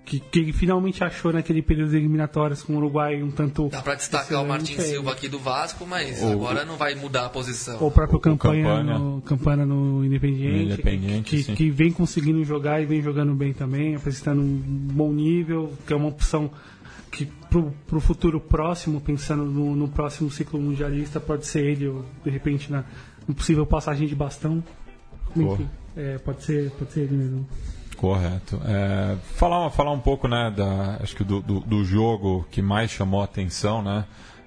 que, que, finalmente achou naquele período de eliminatórias com o Uruguai um tanto. Dá para destacar o Martin Silva aqui do Vasco, mas o, agora não vai mudar a posição. O próprio o, Campanha, No, Campanha no Independiente, Independiente que, que, vem conseguindo jogar e vem jogando bem também, apresentando um bom nível, que é uma opção que para o futuro próximo, pensando no, no, próximo ciclo mundialista, pode ser ele, ou de repente na, na possível passagem de bastão. Enfim, é, pode, ser, pode ser ele mesmo. Correto. É, falar, falar um pouco, né, da, acho que do, do, do jogo que mais chamou a atenção, né?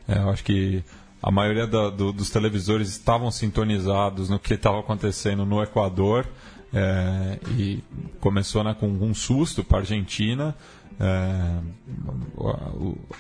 É, eu acho que a maioria da, do, dos televisores estavam sintonizados no que estava acontecendo no Equador é, e começou né, com um susto para a Argentina. É,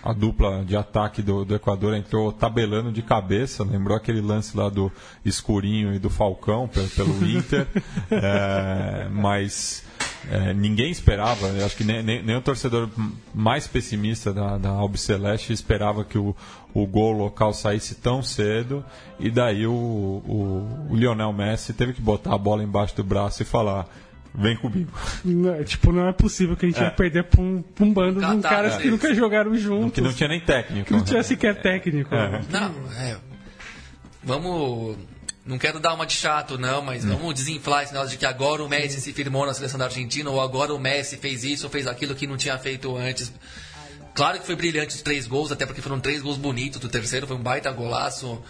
a, a, dupla de ataque do, do, Equador entrou tabelando de cabeça, lembrou aquele lance lá do Escurinho e do Falcão pelo, pelo Inter, é, mas é, ninguém esperava, eu acho que nem, nem, nem, o torcedor mais pessimista da, da Albiceleste esperava que o, o gol local saísse tão cedo, e daí o, o, o Lionel Messi teve que botar a bola embaixo do braço e falar Vem comigo. Não, é, tipo, não é possível que a gente é. ia perder pra um, pra um bando de caras que nunca jogaram juntos. Que não tinha nem técnico. Que não tinha sequer técnico. É. Não, é. Vamos não quero dar uma de chato, não, mas não. vamos desinflar esse negócio de que agora o Messi se firmou na seleção da Argentina, ou agora o Messi fez isso ou fez aquilo que não tinha feito antes. Claro que foi brilhante os três gols, até porque foram três gols bonitos. O terceiro foi um baita golaço,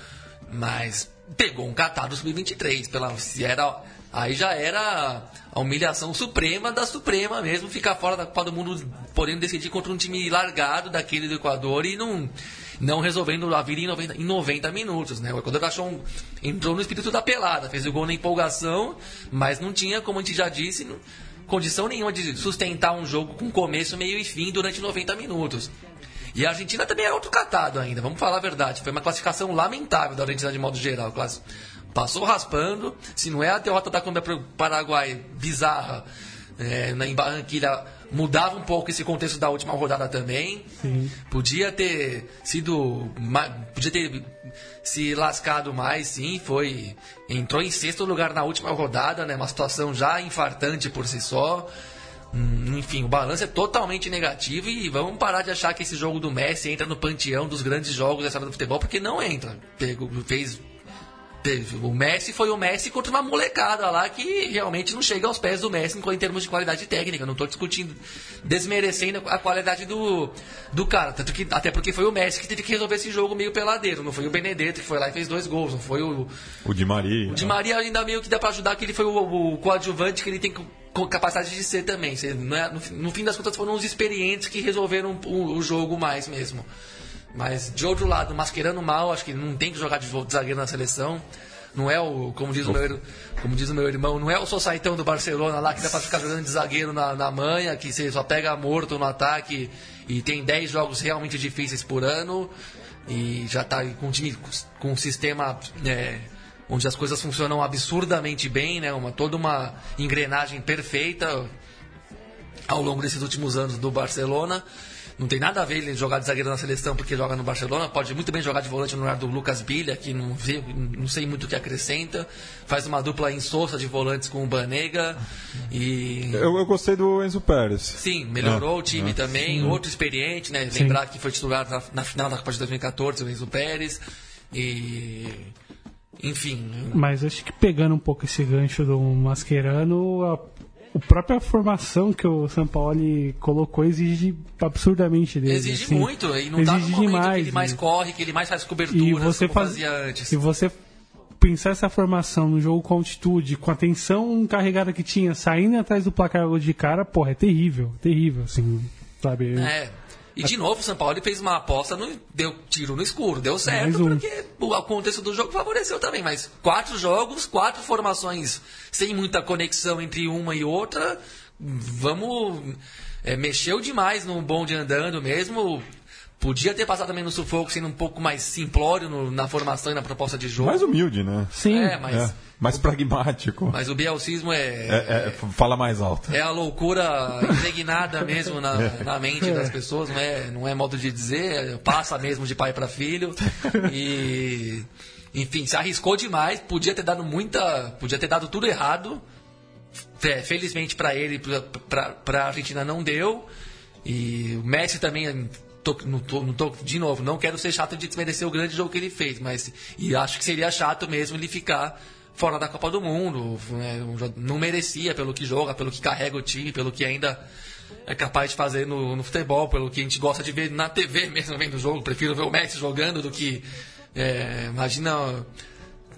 mas pegou um catado sub-23. Pela, se era, aí já era a humilhação suprema da Suprema mesmo, ficar fora da Copa do Mundo, podendo decidir contra um time largado daquele do Equador e não não resolvendo a vida em 90, em 90 minutos. Né? O Equador achou um, entrou no espírito da pelada, fez o gol na empolgação, mas não tinha, como a gente já disse, condição nenhuma de sustentar um jogo com começo, meio e fim durante 90 minutos. E a Argentina também é outro catado ainda, vamos falar a verdade. Foi uma classificação lamentável da Argentina de modo geral. Passou raspando, se não é a derrota da Colômbia para o Paraguai bizarra, é, em Barranquilla mudava um pouco esse contexto da última rodada também. Sim. Podia ter sido. Podia ter se lascado mais, sim. Foi. Entrou em sexto lugar na última rodada, né? Uma situação já infartante por si só. Hum, Enfim, o balanço é totalmente negativo e vamos parar de achar que esse jogo do Messi entra no panteão dos grandes jogos da história do futebol, porque não entra. Pegou, fez Teve- O Messi foi o Messi contra uma molecada lá que realmente não chega aos pés do Messi em termos de qualidade técnica. Não estou discutindo, desmerecendo a qualidade do, do cara. Tanto que, até porque foi o Messi que teve que resolver esse jogo meio peladeiro. Não foi o Benedetto que foi lá e fez dois gols. Não foi o, O Di Maria. o Di Maria ainda meio que dá pra ajudar, que ele foi o, o coadjuvante que ele tem co- co- capacidade de ser também. É- no, fi- no fim das contas foram os experientes que resolveram o jogo mais mesmo. Mas de outro lado, masquerando mal, acho que não tem que jogar de, zagueiro na seleção. Não é o, como diz o meu, como diz o meu irmão, não é o Sosaitão do Barcelona lá que dá pra ficar jogando de zagueiro na, na manha, que você só pega morto no ataque e tem 10 jogos realmente difíceis por ano e já tá com um time com um sistema é, onde as coisas funcionam absurdamente bem, né? Uma, toda uma engrenagem perfeita ao longo desses últimos anos do Barcelona. Não tem nada a ver ele jogar de zagueiro na seleção porque joga no Barcelona. Pode muito bem jogar de volante no lugar do Lucas Bilha, que não, vê- não sei muito o que acrescenta. Faz uma dupla insossa de volantes com o Banega. E. Eu, eu gostei do Enzo Pérez. Sim, melhorou o time também, outro experiente, né? Lembrar que foi titular na, na final da Copa de 2014, o Enzo Pérez. E. Enfim. Mas acho que pegando um pouco esse gancho do Mascherano, a, própria formação que o São Paulo colocou exige absurdamente dele. Exige assim. muito, e não tá no Exige momento demais, que ele mais e- corre, que ele mais faz e coberturas, você como faz, fazia antes. e você pensar essa formação no jogo com altitude, com a tensão carregada que tinha, saindo atrás do placar de cara, porra, é terrível, terrível, assim, sabe? É. E de novo, o São Paulo fez uma aposta, no, deu tiro no escuro, deu certo, um. porque o contexto do jogo favoreceu também. Mas quatro jogos, quatro formações sem muita conexão entre uma e outra, vamos. É, mexeu demais no bonde andando mesmo. Podia ter passado também no sufoco, sendo um pouco mais simplório no- na formação e na proposta de jogo. Mais humilde, né? Sim, É, mas, É, mais pragmático. mas o bielcismo é, É, é, fala mais alto. é a loucura impregnada mesmo na, na mente das pessoas, não é, não é modo de dizer, passa mesmo de pai para filho. E enfim, se arriscou demais, podia ter dado muita, podia ter dado tudo errado. Fe- Felizmente para ele, para a Argentina não deu. E o Messi também tô- não tô- não tô- de novo, não quero ser chato de desmerecer o grande jogo que ele fez, mas e acho que seria chato mesmo ele ficar fora da Copa do Mundo. né, não merecia pelo que joga, pelo que carrega o time, pelo que ainda é capaz de fazer no, no futebol, pelo que a gente gosta de ver na TV mesmo vendo o jogo. Prefiro ver o Messi jogando do que. é, imagina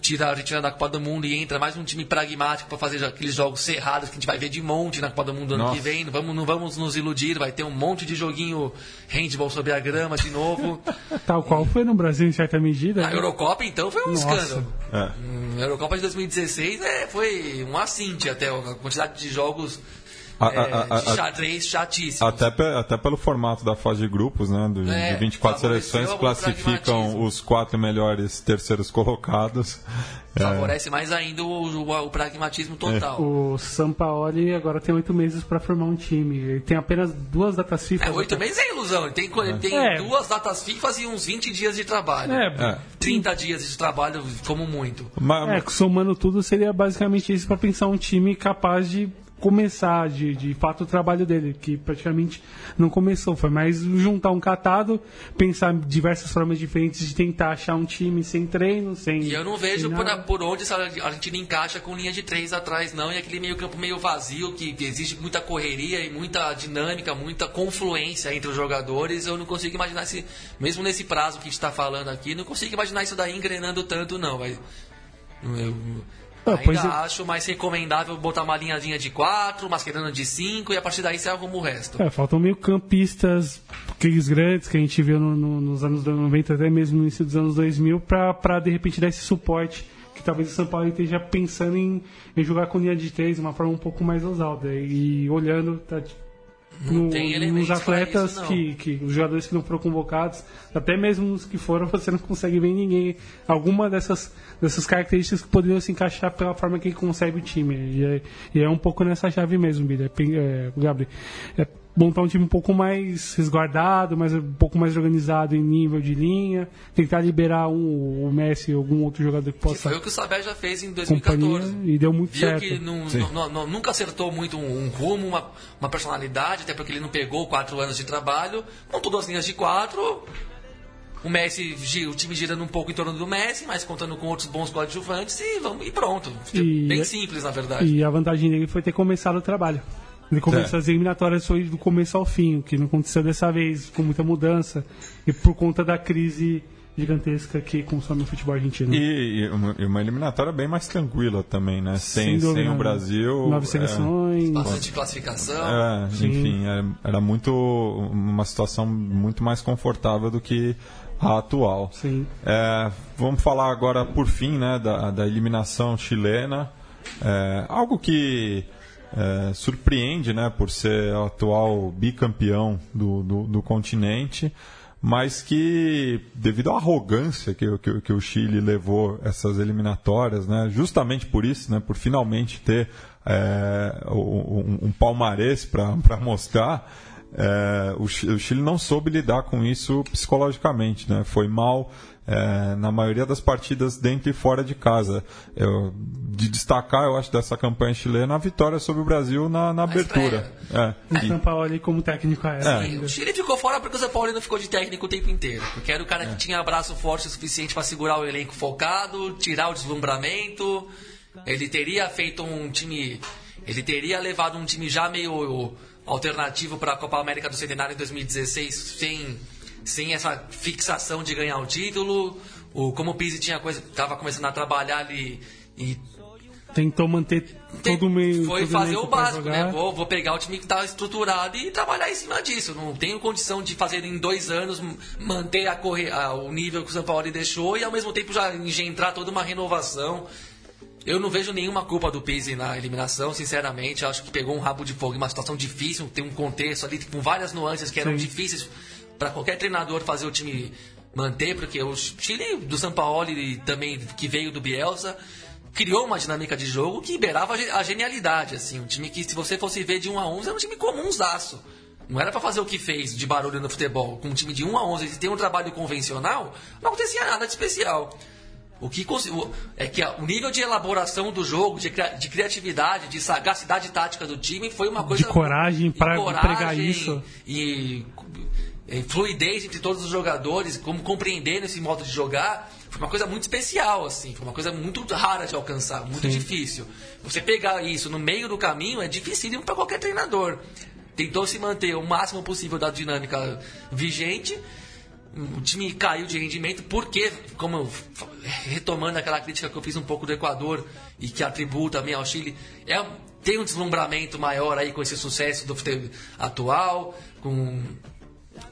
tira a Argentina da Copa do Mundo e entra mais um time pragmático para fazer aqueles jogos cerrados que a gente vai ver de monte na Copa do Mundo ano Nossa. que vem. Não vamos, não vamos nos iludir, vai ter um monte de joguinho handball sobre a grama de novo. Tal qual foi no Brasil em certa medida. A né? Eurocopa, então, foi um Nossa. escândalo. É. Hum, A Eurocopa de 2016 é, foi um assinte até a quantidade de jogos A- é, a- a- de xadrez chatíssimos. Até, pe- até pelo formato da fase de grupos, né? do- É, de 24 favoreceu seleções classificam os quatro melhores terceiros colocados. É, Favorece mais ainda o, o- o pragmatismo total. O Sampaoli agora tem oito meses para formar um time. Ele tem apenas duas datas FIFA. É, oito meses é ilusão. Ele tem, ele tem É. duas datas FIFA e uns 20 dias de trabalho. É, É. 30 dias de trabalho, como muito. ma- É, somando tudo, seria basicamente isso para pensar um time capaz de começar de, de fato o trabalho dele, que praticamente não começou. Foi mais juntar um catado, pensar diversas formas diferentes de tentar achar um time sem treino, sem. E eu não vejo por, por onde essa Argentina encaixa com linha de três atrás, não. E aquele meio campo meio vazio, que exige muita correria e muita dinâmica, muita confluência entre os jogadores. Eu não consigo imaginar esse. Mesmo nesse prazo que a gente está falando aqui, não consigo imaginar isso daí engrenando tanto, não. Vai. Eu Ah, ainda é. acho mais recomendável botar uma linhazinha de quatro, masquerando de cinco, e a partir daí você arruma o resto. É, faltam meio campistas, aqueles grandes que a gente viu no- no- nos anos 90, até mesmo no início dos anos 2000, para de repente dar esse suporte que talvez o São Paulo esteja pensando em, em jogar com linha de três de uma forma um pouco mais ousada. E olhando tá, no- nos atletas isso, que, que os jogadores que não foram convocados, até mesmo os que foram, você não consegue ver ninguém. Alguma dessas, dessas características que poderiam se encaixar pela forma que ele concebe o time. E é, e é um pouco nessa chave mesmo, Bilha, é, Gabriel. É, montar um time um pouco mais resguardado, mais, um pouco mais organizado em nível de linha, tentar liberar um, o Messi ou algum outro jogador que Que possa foi o que o Sabé já fez em companhia 2014. e deu muito Viu certo. que não- não- não- nunca acertou muito um, um rumo, uma, uma personalidade, até porque ele não pegou quatro anos de trabalho, montou duas linhas de quatro. O Messi, o time girando um pouco em torno do Messi, mas contando com outros bons coadjuvantes e, vamos, e pronto. E- Bem simples, na verdade. E a vantagem dele foi ter começado o trabalho. Ele começou É. as eliminatórias foi do começo ao fim, o que não aconteceu dessa vez, com muita mudança, e por conta da crise gigantesca que consome o futebol argentino. E, e uma, e uma eliminatória bem mais tranquila também, né? Sem, dúvida, sem o? Brasil. Nove é, seleções. Bastante classificação. É, enfim, era, era muito uma situação muito mais confortável do que a atual. Sim. É, vamos falar agora, por fim, né, da, da eliminação chilena. É, algo que é, surpreende, né, por ser o atual bicampeão do, do, do continente, mas que, devido à arrogância que, o- que, que o Chile levou essas eliminatórias, né, justamente por isso, né, por finalmente ter é, um, um palmarés para mostrar, é, o Chile não soube lidar com isso psicologicamente, né? Foi mal é, na maioria das partidas dentro e fora de casa. Eu, de destacar, eu acho, dessa campanha chilena a vitória sobre o Brasil na, na abertura. É, O e- São Paulo como técnico a essa. E o Chile ficou fora porque o São Paulo não ficou de técnico o tempo inteiro. Porque era o cara que tinha braço forte o suficiente para segurar o elenco focado, tirar o deslumbramento. Ele teria feito um time. Ele teria levado um time já meio alternativo para a Copa América do Centenário em 2016, sem, sem essa fixação de ganhar o título. O, como o Pizzi tinha coisa, estava começando a trabalhar ali e Tentou manter todo o meio. foi todo fazer o básico, né? Vou, vou pegar o time que está estruturado e trabalhar em cima disso. Não tenho condição de fazer em dois anos manter a corre, a- o nível que o São Paulo deixou e ao mesmo tempo já engendrar toda uma renovação. Eu não vejo nenhuma culpa do Pizzi na eliminação, sinceramente. Eu acho que pegou um rabo de fogo em uma situação difícil, tem um contexto ali com várias nuances que eram Sim. difíceis para qualquer treinador fazer o time manter, porque o Chile do São Paulo e também que veio do Bielsa criou uma dinâmica de jogo que liberava a ge- a genialidade, assim, um time que se você fosse ver de 1 a 11 era um time comunzaço. Não era para fazer o que fez de barulho no futebol. Com um time de 1 a 11 e ter um trabalho convencional, não acontecia nada de especial. O que é que o nível de elaboração do jogo, de, de criatividade, de sagacidade tática do time foi uma coisa. coragem e pra coragem pregar isso. E, e fluidez entre todos os jogadores, como compreendendo esse modo de jogar, foi uma coisa muito especial, assim. Foi uma coisa muito rara de alcançar, muito difícil. Você pegar isso no meio do caminho é dificílimo para qualquer treinador. Tentou se manter o máximo possível da dinâmica vigente o time caiu de rendimento porque, como eu retomando aquela crítica que eu fiz um pouco do Equador e que atribuo também ao Chile, é, tem um deslumbramento maior aí com esse sucesso do futebol atual, com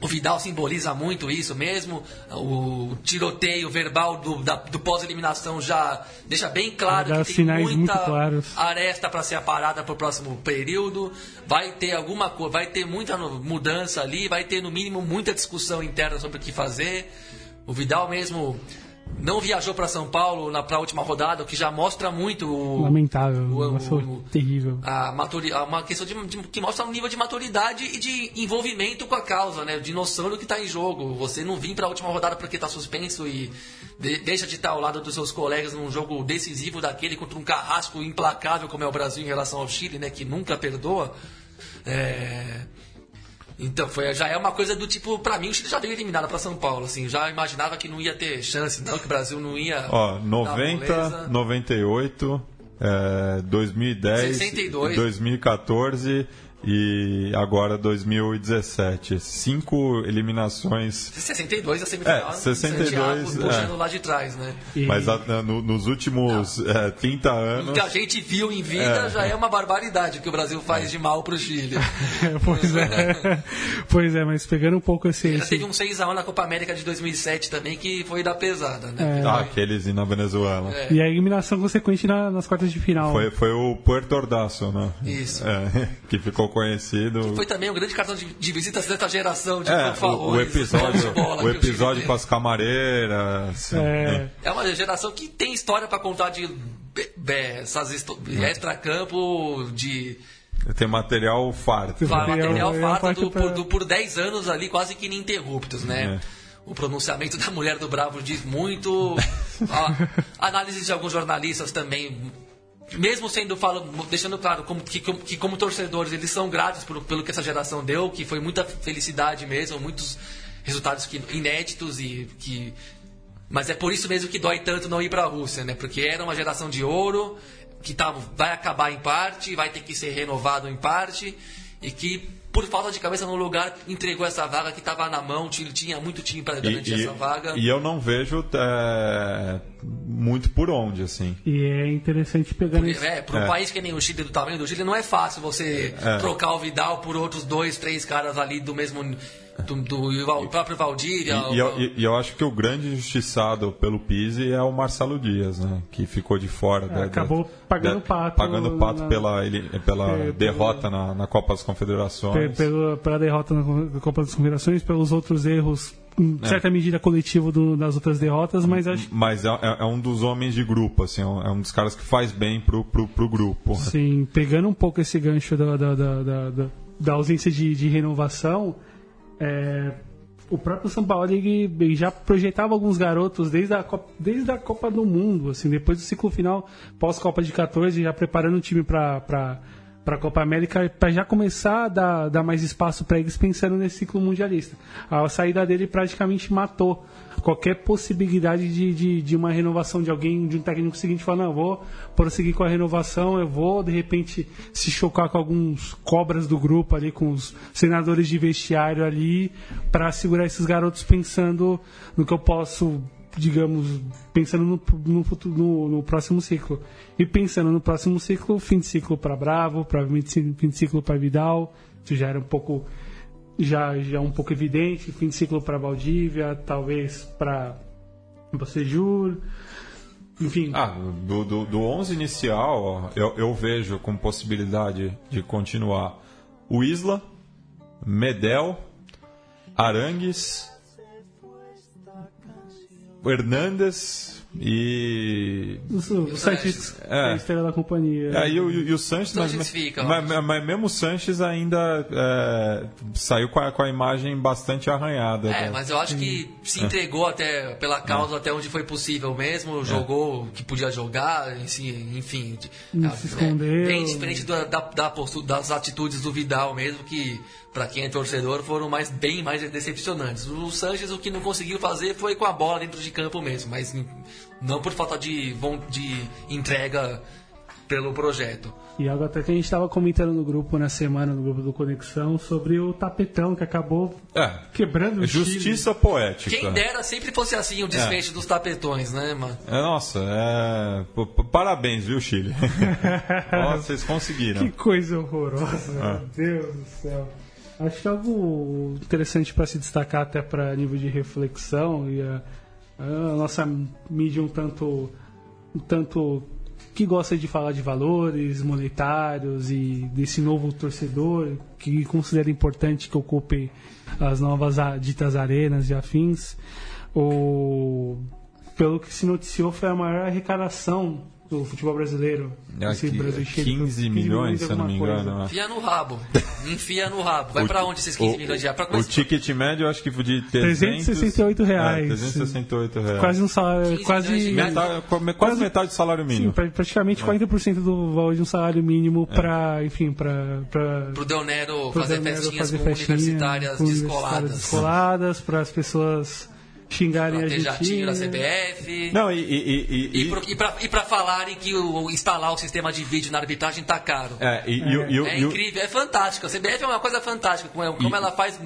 o Vidal simboliza muito isso mesmo. O tiroteio verbal do, da- do pós-eliminação já deixa bem claro que tem muita aresta para ser aparada para o próximo período. Vai ter alguma coisa, vai ter muita mudança ali, vai ter no mínimo muita discussão interna sobre o que fazer. O Vidal mesmo não viajou para São Paulo na para a última rodada, o que já mostra muito o, Lamentável, o- o- terrível. a maturi uma questão de, de- que mostra um nível de maturidade e de envolvimento com a causa, né? De noção do que está em jogo. Você não vir para a última rodada porque está suspenso e de- deixa de estar ao lado dos seus colegas num jogo decisivo daquele contra um carrasco implacável como é o Brasil em relação ao Chile, né? Que nunca perdoa. É... Então, foi, já é uma coisa do tipo, pra mim o Chile já veio eliminado pra São Paulo, assim, já imaginava que não ia ter chance, não, que o Brasil não ia. Ó, dar 90, moleza. 98, é, 2010, 62. 2014 e agora 2017. Cinco eliminações. 62 a semifinal. É, 62, Santiago puxando é. lá de trás, né? E- Mas a- no- nos últimos é, 30 O anos. que a gente viu em vida É. já é uma barbaridade o que o Brasil faz de mal pro Chile. pois é. pois é, mas pegando um pouco esse. Já esse- teve um 6x1 na Copa América de 2007 também, que foi da pesada, né? Ah, aqueles na Venezuela. É. E a eliminação consequente na- nas quartas de final. Foi, foi o Puerto Ordaço, né? Isso. É, que ficou conhecido. Foi também um grande cartão de, de visitas dessa geração de É, o, fanfarrões, o episódio, bola o que episódio com as camareiras. É, É uma geração que tem história pra contar de be- be- essas histo- extra-campo, de Tem material farto. Fa- Material- material é farto parte do- pra- por, do- por 10 anos ali, quase que ininterruptos, né? É. O pronunciamento da mulher do Bravo diz muito. a análise de alguns jornalistas também. Mesmo sendo falo, deixando claro como, que, como- que como torcedores eles são gratos por- pelo que essa geração deu, que foi muita felicidade mesmo, muitos resultados que, inéditos e que mas é por isso mesmo que dói tanto não ir para a Rússia, né? Porque era uma geração de ouro que tá, vai acabar em parte, vai ter que ser renovado em parte e que por falta de cabeça no lugar entregou essa vaga que estava na mão, tinha, tinha muito time para garantir essa vaga. e eu não vejo é, muito por onde, assim. E é interessante pegar nesse... é, para um É. país que nem o Chile, do tamanho do Chile, não é fácil você É. trocar o Vidal por outros dois, três caras ali do mesmo. Do, do Val- próprio Valdívia. E, e eu, e- eu acho que o grande injustiçado pelo Pise é o Marcelo Dias, né? Que ficou de fora. da- da- acabou pagando da- pato Pagando pato na- pela, ele- pela É, derrota na, na Copa das Confederações. pela, pela derrota na Copa das Confederações, pelos outros erros, em É. certa medida coletivo do- das outras derrotas, mas acho Mas é, é- é um dos homens de grupo, assim, é um, é um dos caras que faz bem pro, pro, pro grupo. Sim, pegando um pouco esse gancho da, da, da, da, da- da ausência de, de renovação, é, o próprio São Paulo ele, ele já projetava alguns garotos desde a, Copa, desde a Copa do Mundo, assim, depois do ciclo final, pós-Copa de 14, já preparando o time para para a Copa América, para já começar a dar, dar mais espaço para eles pensando nesse ciclo mundialista. A saída dele praticamente matou qualquer possibilidade de, de, de uma renovação de alguém, de um técnico seguinte, falar, não, vou prosseguir com a renovação, eu vou, de repente, se chocar com alguns cobras do grupo ali, com os senadores de vestiário ali, para segurar esses garotos pensando no que eu posso, digamos, pensando no, no, futuro, no, no próximo ciclo. E pensando no próximo ciclo, fim de ciclo para Bravo, provavelmente fim de ciclo para Vidal, isso já era um pouco já já um pouco evidente, fim de ciclo para Valdívia, talvez para Bocejur, enfim. Ah, do, do, do 11 inicial, ó, eu, eu vejo com possibilidade de continuar o Isla, Medel, Arangues, Hernandes e. o, o Sanches É. é a estrela da companhia. É, e, o, e o Sanches, Sanches mas, fica, eu mas, mas mesmo o Sanches ainda é, saiu com a, com a imagem bastante arranhada. É, né? mas eu acho que se entregou até pela causa até onde foi possível mesmo, jogou o que podia jogar, enfim, enfim Não se escondeu. bem diferente da, da, da postura- das atitudes do Vidal mesmo, que pra quem é torcedor foram mais, bem mais decepcionantes. O Sanches o que não conseguiu fazer foi com a bola dentro de campo mesmo, mas não por falta de, de entrega pelo projeto. E algo até que a gente estava comentando no grupo na semana, no grupo do Conexão, sobre o tapetão que acabou É, quebrando o Chile. justiça poética. Quem dera sempre fosse assim o desfecho dos tapetões, né, mano? É, nossa, é... parabéns, viu, Chile? Nossa, vocês conseguiram. Que coisa horrorosa, meu Deus do céu. Acho algo interessante para se destacar até para nível de reflexão e a, a nossa mídia um tanto, um tanto que gosta de falar de valores monetários e desse novo torcedor que considera importante que ocupe as novas ditas arenas e afins. O, pelo que se noticiou, foi a maior arrecadação do futebol brasileiro. Esse Aqui, Brasil Chile, 15 milhões, se eu não me alguma engano. coisa. né? Enfia no rabo. Enfia no rabo. Vai O- pra onde esses 15 milhões de reais? Pra O ticket médio, eu acho que de 300, 368 reais. É, 368 reais. Quase um salário. 15 Quase. Metade- quase, Quase- metade do salário sim, mínimo. pra- praticamente 40% do valor de um salário mínimo para, enfim, para pro Del Nero fazer festinhas com festinha universitárias com descoladas. descoladas, para as pessoas xingarem Pra a ter gente. jatinho na CBF. Não, e... e, e, E, e- pro- e, pra, e pra falarem que o, instalar o sistema de vídeo na arbitragem tá caro. é, e, e o- e o- É e o- incrível, é fantástico. A CBF é uma coisa fantástica, como, como ela faz.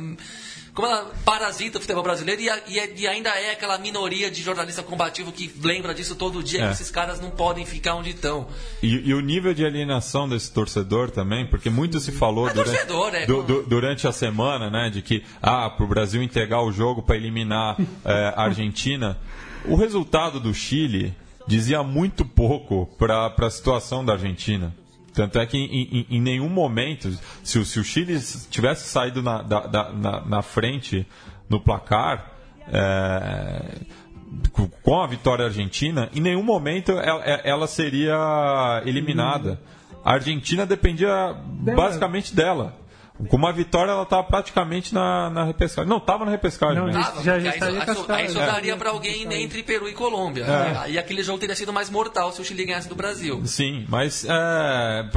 Como ela parasita o futebol brasileiro e, a- e é- e ainda é aquela minoria de jornalista combativo que lembra disso todo dia, É. que esses caras não podem ficar onde estão. E, e o nível de alienação desse torcedor também, porque muito se falou É durante, torcedor, né? du- du- durante a semana, né, de que ah, para o Brasil entregar o jogo para eliminar eh, a Argentina, o resultado do Chile dizia muito pouco para a situação da Argentina. Tanto é que em, em- em nenhum momento, se, o- se o Chile tivesse saído na, da- da- na, na frente no placar, eh, com- com a vitória argentina, em nenhum momento ela, ela seria eliminada. a Argentina dependia basicamente dela. Com uma vitória, ela estava praticamente na, na repescagem. Não, estava na repescagem. Não, né? já- já aí, estaria aí, cascado. aí sobraria É. pra alguém entre Peru e Colômbia. né? E aquele jogo teria sido mais mortal se o Chile ganhasse do Brasil. Sim, mas é,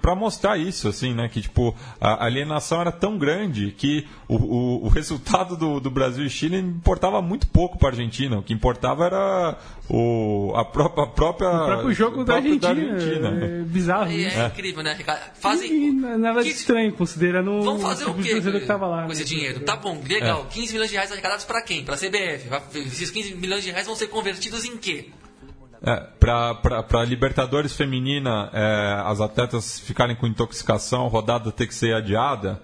para mostrar isso, assim, né? Que tipo, a alienação era tão grande que o, o, o resultado do, do Brasil e Chile importava muito pouco para a Argentina. O que importava era o, a, própria, a própria. O próprio jogo o da próprio Argentina. Argentina. É bizarro. E isso. é, incrível, né, Ricardo? E Fazem. nada de que- estranho, considerando Vamos fazer o tipo quê que tava lá. com né? esse dinheiro? Tá bom, legal. 15 milhões de reais arrecadados pra quem? Pra CBF. Vai- Esses 15 milhões de reais vão ser convertidos em quê? É, para Libertadores feminina, é, as atletas ficarem com intoxicação, a rodada ter que ser adiada.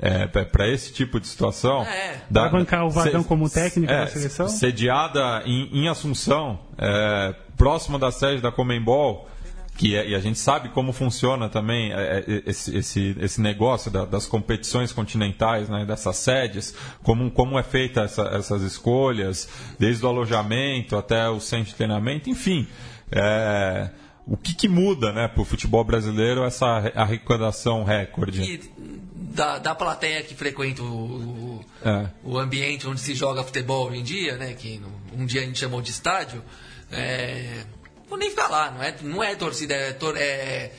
É, para esse tipo de situação. É. Vai bancar o Vadão como técnico da seleção? Sediada em, em Assunção, é, próximo da sede da Comembol, que é- e a gente sabe como funciona também é, é, esse, esse, esse negócio da- das competições continentais, né, dessas sedes, como, como é feita essa- essas escolhas, desde o alojamento até o centro de treinamento, enfim. é, o que, que muda né, para o futebol brasileiro essa arrecadação recorde? E da, da plateia que frequenta o, o, É. o ambiente onde se joga futebol hoje em dia, né? Que um dia a gente chamou de estádio. É, vou nem falar, não é, não é torcida, é, tor- é,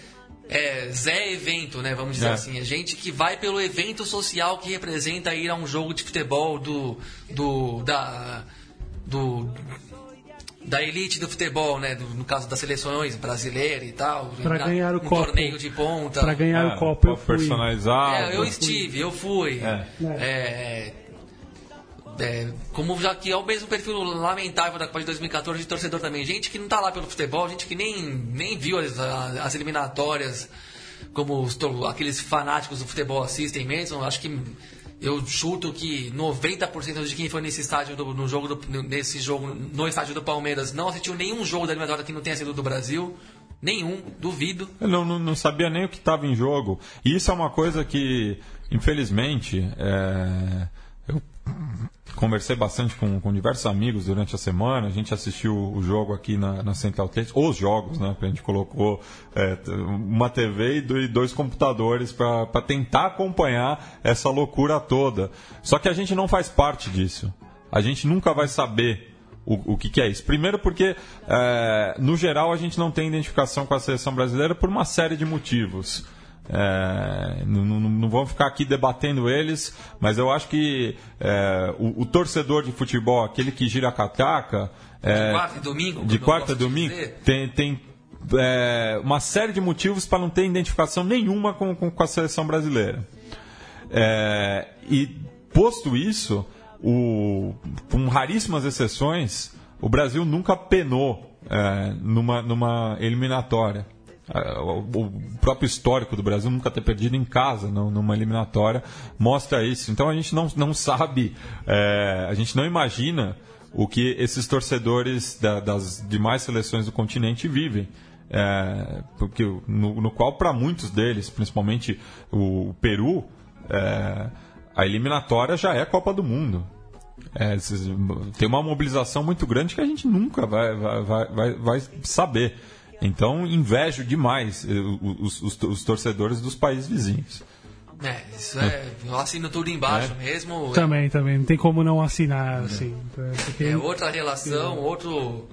é Zé evento, né? Vamos dizer É. assim. É gente que vai pelo evento social que representa ir a um jogo de futebol do. do da. do da elite do futebol, né? Do- no caso das seleções brasileiras e tal. Pra na- ganhar o um copo. torneio de ponta. Pra ganhar É, o copo, eu fui. personalizado. É, eu estive, eu fui. É. É, é, como já que é o mesmo perfil lamentável da Copa de 2014 de torcedor também. Gente que não tá lá pelo futebol, gente que nem, nem viu as, as eliminatórias como os aqueles fanáticos do futebol assistem mesmo. Acho que eu chuto que 90% de quem foi nesse estádio do- no jogo do- nesse jogo no estádio do Palmeiras não assistiu nenhum jogo da eliminatória que não tenha sido do Brasil. Nenhum, duvido. Eu não, não, sabia nem o que estava em jogo. E isso é uma coisa que, infelizmente, é, conversei bastante com, com diversos amigos durante a semana. A gente assistiu o jogo aqui na, na Central 3, os jogos, né? A gente colocou é, uma TV e e dois computadores para tentar acompanhar essa loucura toda. Só que a gente não faz parte disso. A gente nunca vai saber o, o que, que é isso. Primeiro porque, é, no geral, a gente não tem identificação com a seleção brasileira por uma série de motivos. É, não, não, não vamos ficar aqui debatendo eles, mas eu acho que é, o, o torcedor de futebol, aquele que gira a catraca, é, De quarta e domingo. de quarta de domingo, dizer. tem, tem é, uma série de motivos para não ter identificação nenhuma com, com, com a seleção brasileira. É, e posto isso, o- com raríssimas exceções, o Brasil nunca penou é, numa, numa eliminatória. É, O próprio histórico do Brasil nunca ter perdido em casa numa eliminatória mostra isso. Então a gente não, não sabe, é, a gente não imagina o que esses torcedores da- das demais seleções do continente vivem. É, porque no, no qual para muitos deles, principalmente o Peru, é, a eliminatória já é Copa do Mundo. É, tem uma mobilização muito grande que a gente nunca vai, vai, vai- vai saber. Então, invejo demais eh, os, os- os torcedores dos países vizinhos. É, isso é. Eu assino tudo embaixo É. mesmo. Também, também. Não tem como não assinar, assim. Porque É outra relação, outro.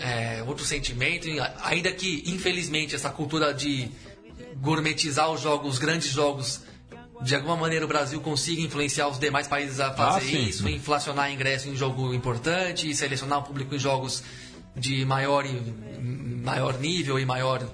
é, outro sentimento, ainda que, infelizmente, essa cultura de gourmetizar os jogos, os grandes jogos, de alguma maneira o Brasil consiga influenciar os demais países a fazer Ah, sim, isso, sim. inflacionar ingresso em jogo importante, e selecionar o público em jogos de maior, maior nível e maior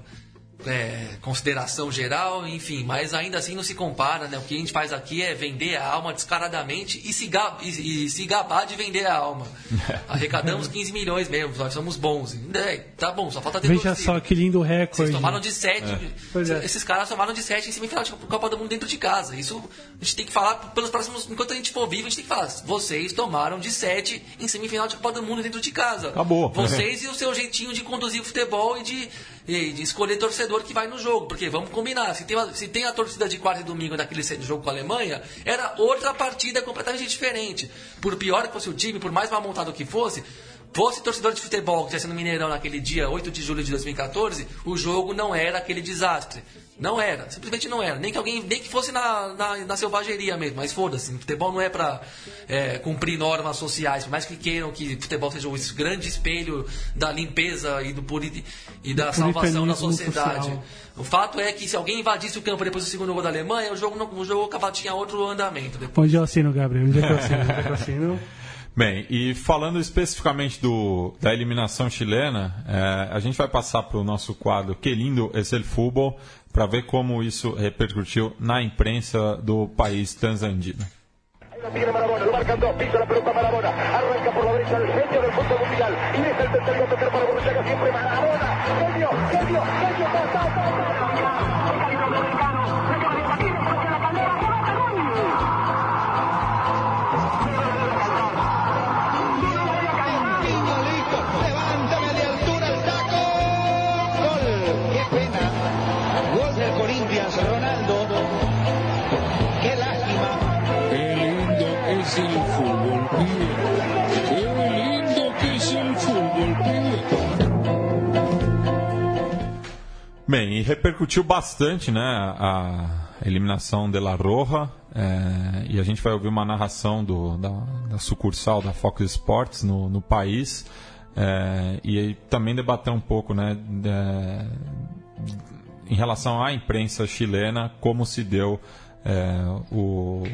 é, consideração geral, enfim, mas ainda assim não se compara, né? O que a gente faz aqui é vender a alma descaradamente e se, ga- e- e se gabar de vender a alma. Arrecadamos 15 milhões mesmo, nós somos bons. É, tá bom, só falta ter Veja só que lindo Vocês recorde. tomaram de 7. Pois é. Esses caras tomaram de 7 em semifinal de Copa do Mundo dentro de casa. Isso a gente tem que falar pelos próximos. Enquanto a gente for vivo, a gente tem que falar. Vocês tomaram de 7 em semifinal de Copa do Mundo dentro de casa. Acabou. Vocês e o seu jeitinho de conduzir o futebol e de, e de escolher torcedor que vai no jogo. Porque vamos combinar, se tem, uma- se tem a torcida de quarta e domingo naquele jogo com a Alemanha, era outra partida completamente diferente. Por pior que fosse o time, por mais mal montado que fosse, fosse torcedor de futebol que estivesse no Mineirão naquele dia 8 de julho de 2014, o jogo não era aquele desastre. Não era, simplesmente não era. Nem que alguém, nem que fosse na, na, na selvageria mesmo, mas foda-se. Futebol não é pra é, cumprir normas sociais, por mais que queiram que futebol seja o grande espelho da limpeza e, do puri, e da salvação da sociedade. social. O fato é que se alguém invadisse o campo depois do segundo gol da Alemanha, o jogo, não, o jogo acaba- tinha outro andamento. Depois. Onde eu assino, Gabriel? Onde é que eu assino? Onde é que eu assino? Bem, e falando especificamente do, da eliminação chilena, eh, a gente vai passar para o nosso quadro Que Lindo es el Fútbol, para ver como isso repercutiu na imprensa do país transandino. Bem, e repercutiu bastante né, a eliminação de La Roja, eh, e a gente vai ouvir uma narração do, da, da sucursal da Fox Sports no, no país, eh, e também debater um pouco né, de- em relação à imprensa chilena, como se deu eh, o,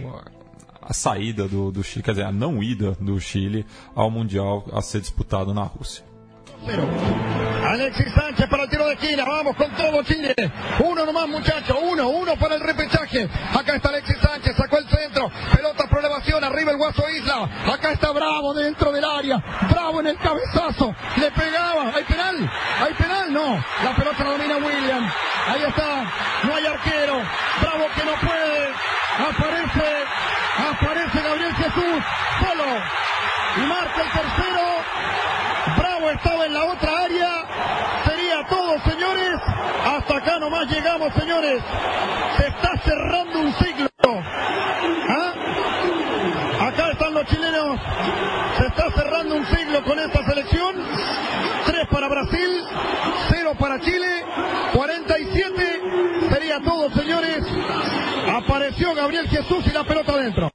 a saída do, do Chile, quer dizer, a não ida do Chile ao Mundial a ser disputado na Rússia. Alexis Sánchez para el tiro de esquina, vamos con todo Chile. Uno nomás muchachos, uno, uno para el repechaje. Acá está Alexis Sánchez, sacó el centro, pelota por elevación, arriba el Guaso Isla. Acá está Bravo dentro del área, Bravo en el cabezazo, le pegaba, ¿hay penal? ¿Hay penal? No, la pelota la domina William. Ahí está, no hay arquero, Bravo que no puede, aparece, aparece Gabriel Jesús, solo, y marca el tercero. Bravo estaba en la otra área. Sería todo, señores. Llegamos, señores. Se está cerrando un ciclo. ¿Ah? Acá están los chilenos. Se está cerrando un siglo con esta selección. Tres para Brasil, cero para Chile, 47. Sería todo, señores. Apareció Gabriel Jesús y la pelota adentro.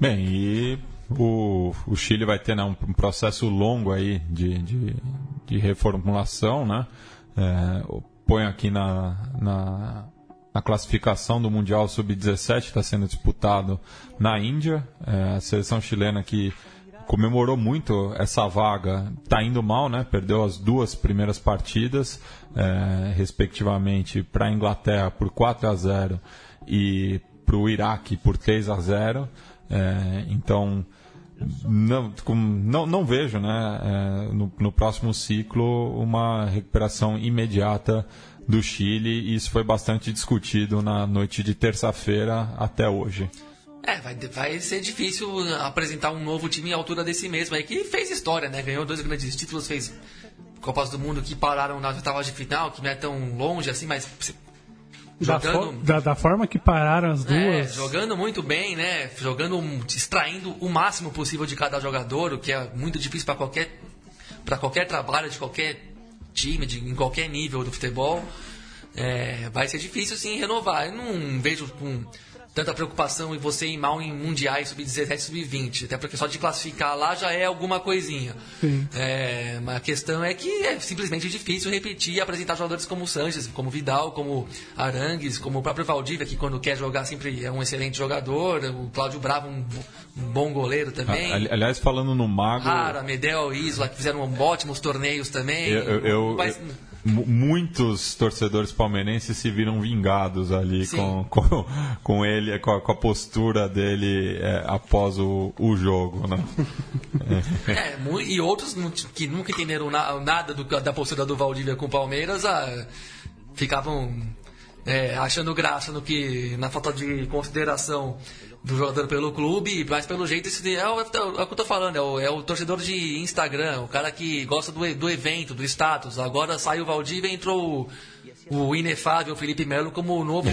Bem, e o, Chile vai ter né, um, um processo longo aí de, de reformulação, né? É, ponho aqui na, na, na classificação do Mundial Sub-17, está sendo disputado na Índia. É, a seleção chilena que comemorou muito essa vaga, está indo mal, né? Perdeu as duas primeiras partidas, é, respectivamente para a Inglaterra por 4 a 0 e para o Iraque por 3 a 0. É, então não, não, não vejo né, é, no, no próximo ciclo uma recuperação imediata do Chile e isso foi bastante discutido na noite de terça-feira até hoje. É, vai, vai ser difícil apresentar um novo time à altura desse mesmo aí, que fez história, né? Ganhou dois grandes títulos, fez Copas do Mundo que pararam nas oitavas de final, que não é tão longe assim, mas Da, fo- jogando. da, da forma que pararam as É, duas. jogando muito bem, né? Jogando, extraindo o máximo possível de cada jogador, o que é muito difícil para qualquer para qualquer trabalho de qualquer time, de, em qualquer nível do futebol. É, vai ser difícil sim renovar. Eu não vejo com tanta preocupação em você ir mal em mundiais sub-17 e sub-20, até porque só de classificar lá já é alguma coisinha. Sim. É, mas a questão é que é simplesmente difícil repetir e apresentar jogadores como o Sanches, como o Vidal, como Arangues, como o próprio Valdívia, que quando quer jogar sempre é um excelente jogador, o Cláudio Bravo, um, um bom goleiro também. Ali- Aliás, falando no Mago, Rara, Medel, Isla, que fizeram ótimos torneios também. eu, eu- eu- Mas- mu- muitos torcedores palmeirenses se viram vingados ali com, com, com ele, com a, com a postura dele é, após o, o jogo. Né? É, e outros que nunca entenderam na- nada do- da postura do Valdívia com o Palmeiras ah, ficavam é, achando graça no que na falta de consideração do jogador pelo clube, mas pelo jeito esse é o, é o que eu tô falando, é o, é o torcedor de Instagram, o cara que gosta do, do evento, do status. Agora saiu o Valdívia e entrou o, o inefável Felipe Melo como o novo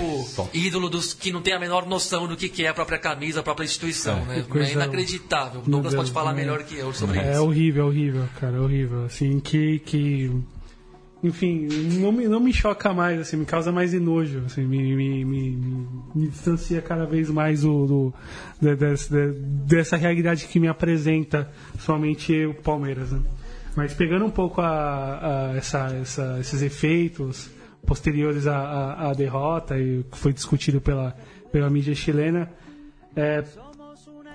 ídolo dos que não tem a menor noção do que, que é a própria camisa, a própria instituição. Que Né? É inacreditável. O Douglas pode Deus, falar é. melhor que eu sobre É isso. horrível, horrível, cara, horrível. Assim, que. que enfim, não me, não me choca mais, assim, me causa mais enojo, assim, me, me, me, me- distancia cada vez mais do, do- de- des- de- dessa realidade que me apresenta somente o Palmeiras. Né? Mas pegando um pouco a, a essa, essa- esses efeitos posteriores à, à, à derrota e que foi discutido pela, pela mídia chilena, é,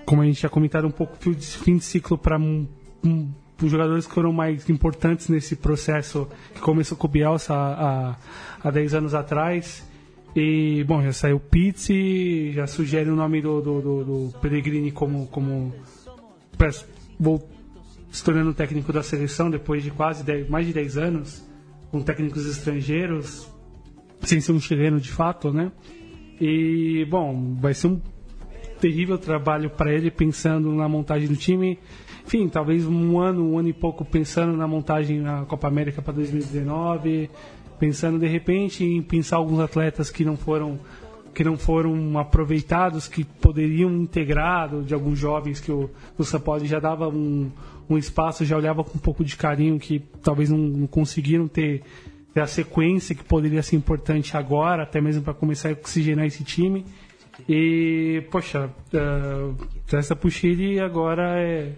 como a gente já comentado um pouco, fim de- fim de ciclo para um, um, os jogadores que foram mais importantes nesse processo que começou com o Bielsa há, há, há 10 anos atrás. E, bom, já saiu Pizzi, já sugere o nome do, do, do, do Pellegrini como, como vou se tornando técnico da seleção depois de quase 10, mais de 10 anos, com técnicos estrangeiros, sem ser um chileno de fato, né? E, bom, vai ser um terrível trabalho para ele pensando na montagem do time. Enfim, talvez um ano, um ano e pouco pensando na montagem na Copa América para 2019, pensando de repente em pensar alguns atletas que não foram que não foram aproveitados, que poderiam integrar de alguns jovens que o, o Sapoli já dava um, um espaço, já olhava com um pouco de carinho, que talvez não, não conseguiram ter, ter a sequência que poderia ser importante agora, até mesmo para começar a oxigenar esse time. E, poxa, uh, essa pro Chile agora é,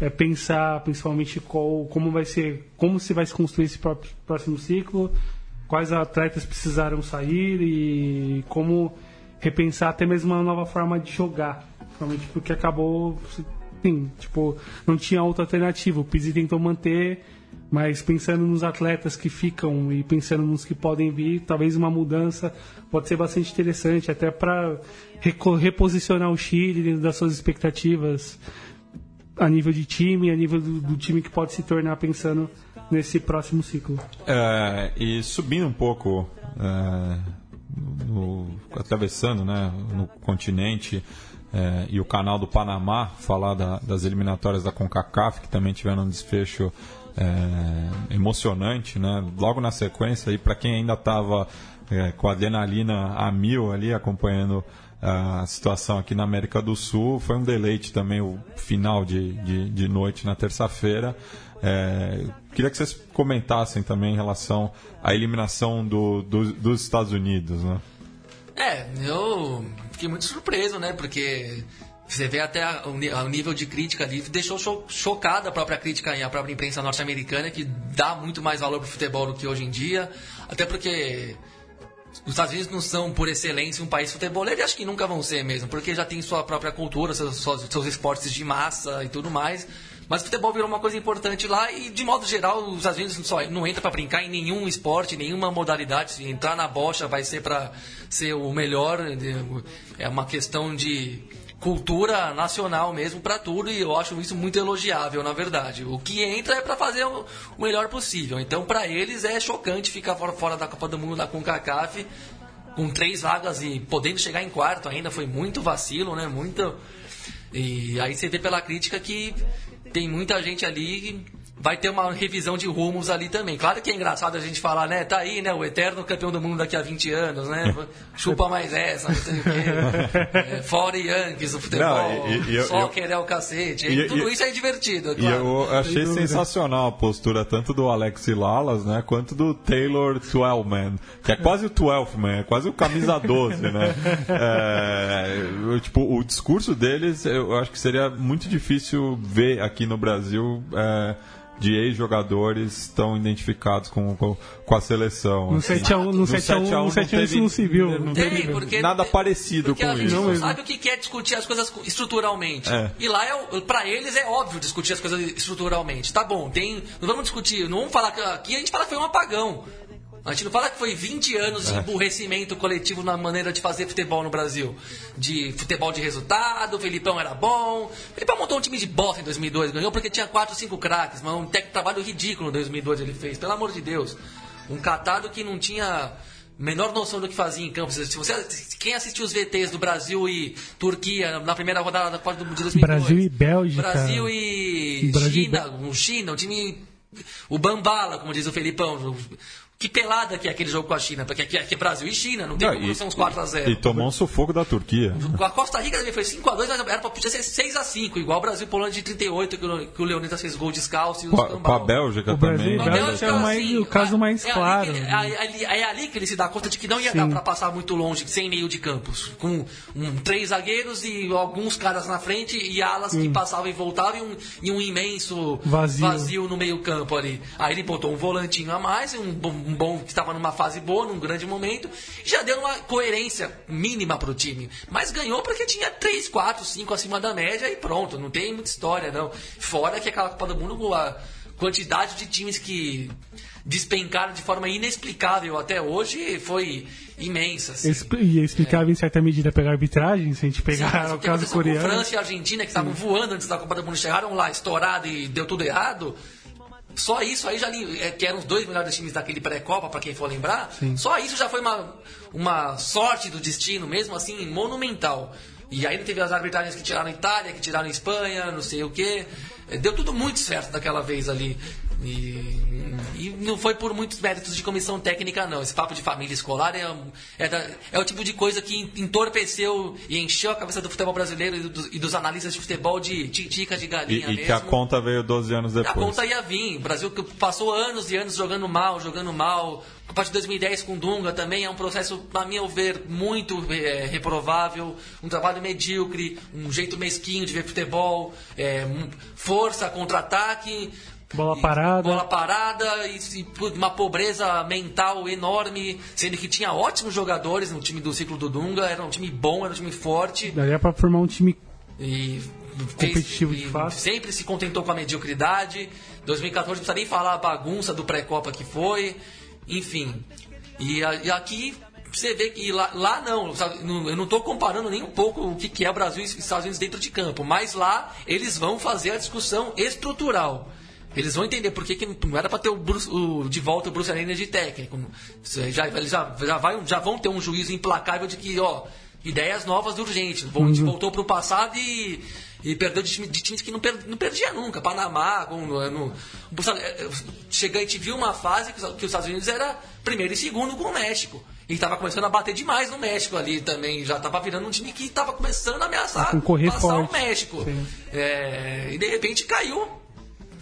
é pensar principalmente qual, como vai ser, como se vai se construir esse próprio, próximo ciclo, quais atletas precisaram sair e como repensar até mesmo uma nova forma de jogar. Principalmente porque acabou, sim, tipo, não tinha outra alternativa. O Pizzi tentou manter, mas pensando nos atletas que ficam e pensando nos que podem vir, talvez uma mudança pode ser bastante interessante, até para reposicionar o Chile dentro das suas expectativas a nível de time, a nível do, do time que pode se tornar pensando nesse próximo ciclo. É, e subindo um pouco, é, no- atravessando né, no continente é, e o canal do Panamá, falar da- das eliminatórias da CONCACAF, que também tiveram um desfecho é, emocionante, né? logo na sequência, para quem ainda estava com a adrenalina a mil ali, acompanhando a situação aqui na América do Sul, foi um deleite também o final de, de, de noite na terça-feira. É, queria que vocês comentassem também em relação à eliminação do, do- dos Estados Unidos, né? É, eu fiquei muito surpreso, né? Porque você vê até o o nível de crítica ali, deixou cho- chocada a própria crítica e a própria imprensa norte-americana, que dá muito mais valor pro futebol do que hoje em dia. Até porque os Estados Unidos não são, por excelência, um país futeboleiro e acho que nunca vão ser mesmo, porque já tem sua própria cultura, seus, seus, seus esportes de massa e tudo mais. Mas o futebol virou uma coisa importante lá e, de modo geral, os Estados Unidos só não entra para brincar em nenhum esporte, nenhuma modalidade. Se entrar na bocha vai ser para ser o melhor. É uma questão de cultura nacional mesmo para tudo e eu acho isso muito elogiável, na verdade. O que entra é para fazer o, melhor possível. Então, para eles é chocante ficar fora, da Copa do Mundo da CONCACAF com três vagas e podendo chegar em quarto ainda foi muito vacilo, né? Muito. E aí você vê pela crítica que tem muita gente ali vai ter uma revisão de rumos ali também. Claro que é engraçado a gente falar, né? Tá aí, né? O eterno campeão do mundo daqui a 20 anos, né? Chupa mais essa, não sei o quê. É, fora Yankees, o futebol, Não, e- e eu- soccer é o cacete. e- tudo e- isso é divertido, é E claro. eu achei sensacional a postura tanto do Alex Lalas, né, quanto do Taylor Twelman, que é quase o Twelfth Man, é quase o camisa 12, né? É, tipo, o discurso deles, eu acho que seria muito difícil ver aqui no Brasil é, de ex-jogadores tão identificados com, com, com a seleção. No assim. 7x1, no 7x1, no 7x1 teve- isso não se viu. não Tem, teve porque nada parecido porque com a gente isso. não sabe o que quer discutir as coisas estruturalmente. É. E lá, é, pra eles, é óbvio discutir as coisas estruturalmente. Tá bom, tem. Não vamos discutir, não vamos falar que aqui a gente fala que foi um apagão. A gente não fala que foi 20 anos É. de emburrecimento coletivo na maneira de fazer futebol no Brasil. De futebol de resultado, o Felipão era bom. O Felipão montou um time de bosta em 2002, ganhou porque tinha 4, 5 craques, mas um trabalho ridículo em 2002 ele fez, pelo amor de Deus. Um catado que não tinha menor noção do que fazia em campo. Se você, quem assistiu os VTs do Brasil e Turquia na primeira rodada da Copa do Mundo de 2002? Brasil e Bélgica. Brasil e Brasil e China, um China, um time o Bambala, como diz o Felipão. Que pelada que é aquele jogo com a China, porque aqui, aqui é Brasil e China, não tem Não, como e- são uns 4 a 0 E tomou um sufoco da Turquia. Com a Costa Rica também foi 5x2, mas era pra podia ser 6x5, igual o Brasil e Polônia de 38, que o, que o Leonidas fez gol descalço e o Com a, com a. Bélgica O Brasil também. e Não, Bélgica Bélgica, é o mais- assim, o caso mais é claro. Ali que, ele- é, ali, é ali que ele se dá conta de que não ia dar pra passar muito longe, sem meio de campos. Com um, três zagueiros e alguns caras na frente e alas que passavam e voltavam e um, e um imenso Vazio. no meio campo ali. Aí ele botou um volantinho a mais, um bom, um bom que estava numa fase boa, num grande momento, já deu uma coerência mínima pro time. Mas ganhou porque tinha 3, 4, 5 acima da média e pronto, não tem muita história não. Fora que aquela Copa do Mundo, a quantidade de times que despencaram de forma inexplicável até hoje foi imensa. assim. E explicava em certa medida pela arbitragem, se a gente Sim, pegar mas o o caso coreano. França e Argentina, que estavam voando antes da Copa do Mundo, chegaram lá estourado e deu tudo errado. Só isso aí já li- é, que eram os dois melhores times daquele pré-copa, para quem for lembrar. Só isso já foi uma, uma sorte do destino, mesmo assim, monumental. E aí teve as arbitragens que tiraram Itália, que tiraram Espanha, não sei o quê. É, Deu tudo muito certo daquela vez ali. E, e não foi por muitos méritos de comissão técnica, não. Esse papo de família escolar é, é, da- é o tipo de coisa que entorpeceu e encheu a cabeça do futebol brasileiro e, do- e dos analistas de futebol de titica de E, galinha e mesmo. que a conta veio 12 anos A depois. conta ia vir. O Brasil que passou anos e anos jogando mal, jogando mal. A partir de 2010 com Dunga também é um processo, a meu ver, muito eh, reprovável. Um trabalho medíocre, um jeito mesquinho de ver futebol, um- força, contra-ataque. Bola e- parada. Bola parada e, e uma pobreza mental enorme, sendo que tinha ótimos jogadores no time do ciclo do Dunga, era um time bom, era um time forte. Daria pra formar um time E Competitivo de fato. Sempre se contentou com a mediocridade. 2014 não precisa nem falar a bagunça do pré-copa que foi. Enfim. E, e aqui você vê que lá, lá não, sabe, eu não estou comparando nem um pouco o que, que é o Brasil e os Estados Unidos dentro de campo, mas lá eles vão fazer a discussão estrutural. Eles vão entender por que, que não era para ter o, Bruce- o- de volta o Bruce Arena de técnico. Já, eles já, já, vai- já vão ter um juízo implacável de que, ó, ideias novas urgentes. Vol- Uhum. Voltou para o passado e, e perdeu de, time- de times que não, per- não perdia nunca. Panamá, com, no, no, é, é, chega, a gente viu uma fase que, os- que os Estados Unidos era primeiro e segundo com o México. E estava começando a bater demais no México ali também. Já estava virando um time que estava começando a ameaçar A passar forte. o México. É, e de repente caiu.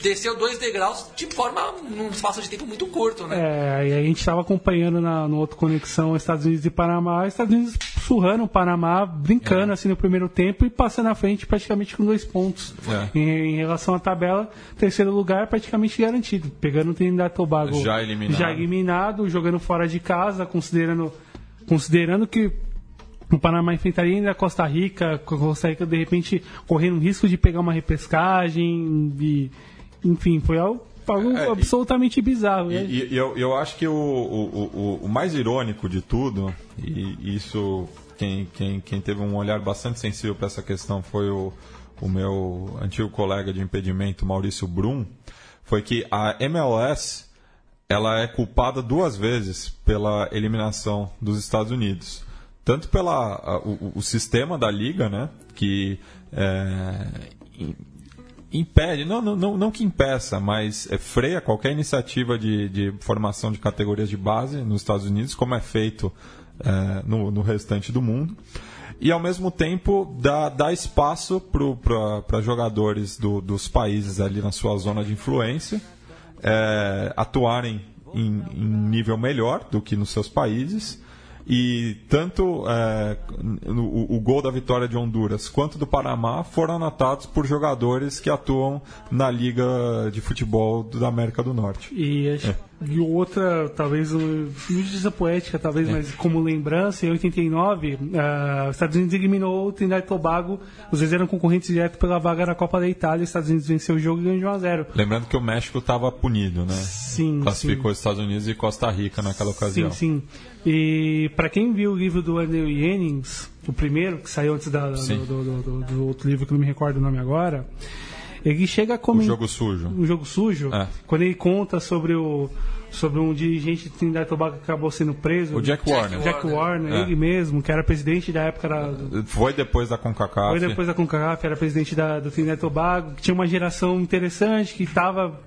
Desceu dois degraus de forma num espaço de tempo muito curto, né? É, e a gente estava acompanhando na, no outro conexão Estados Unidos e Panamá, Estados Unidos surrando o Panamá, brincando assim no primeiro tempo e passando à frente praticamente com dois pontos. É. Em, em relação à tabela, terceiro lugar praticamente garantido, pegando o Trinidad Tobago Já eliminado. já eliminado, jogando fora de casa, considerando, considerando que o Panamá enfrentaria ainda a Costa Rica, Costa Rica de repente correndo o risco de pegar uma repescagem e enfim, foi algo, algo É, e- absolutamente bizarro. E, né? e- e eu, eu acho que o, o, o, o mais irônico de tudo, e isso quem, quem, quem teve um olhar bastante sensível para essa questão foi o, o meu antigo colega de impedimento, Maurício Brum, foi que a MLS ela é culpada duas vezes pela eliminação dos Estados Unidos. Tanto pelo o, o sistema da liga, né, que é, impede, não, não, não, não que impeça, mas é, freia qualquer iniciativa de, de formação de categorias de base nos Estados Unidos, como é feito é, no, no restante do mundo. E ao mesmo tempo dá, dá espaço para jogadores do, dos países ali na sua zona de influência é, atuarem em, em nível melhor do que nos seus países. E tanto é, o, o gol da vitória de Honduras quanto do Panamá foram anotados por jogadores que atuam na Liga de Futebol da América do Norte. E, acho- e outra, talvez, justiça poética, talvez, mas como lembrança, em 89, ah, os Estados Unidos eliminou o Trinidad e Tobago, os dois eram concorrentes direto pela vaga na Copa da Itália, os Estados Unidos venceu o jogo e ganhou de 1 a 0 Lembrando que o México estava punido, né? Sim, Classificou os Estados Unidos e Costa Rica naquela ocasião. Sim, sim. E para quem viu o livro do Andrew Jennings, o primeiro, que saiu antes da- Sim. do, do- do- do outro livro que não me recordo o nome agora, Ele chega a O comentar. jogo sujo. um jogo sujo, É. quando ele conta sobre o sobre um dirigente de Trinidad e Tobago que acabou sendo preso, O Jack Warner. Jack Warner, É. ele mesmo, que era presidente da época da, Foi depois da CONCACAF. foi depois da CONCACAF, era presidente da, do Trinidad e Tobago, que tinha uma geração interessante, que estava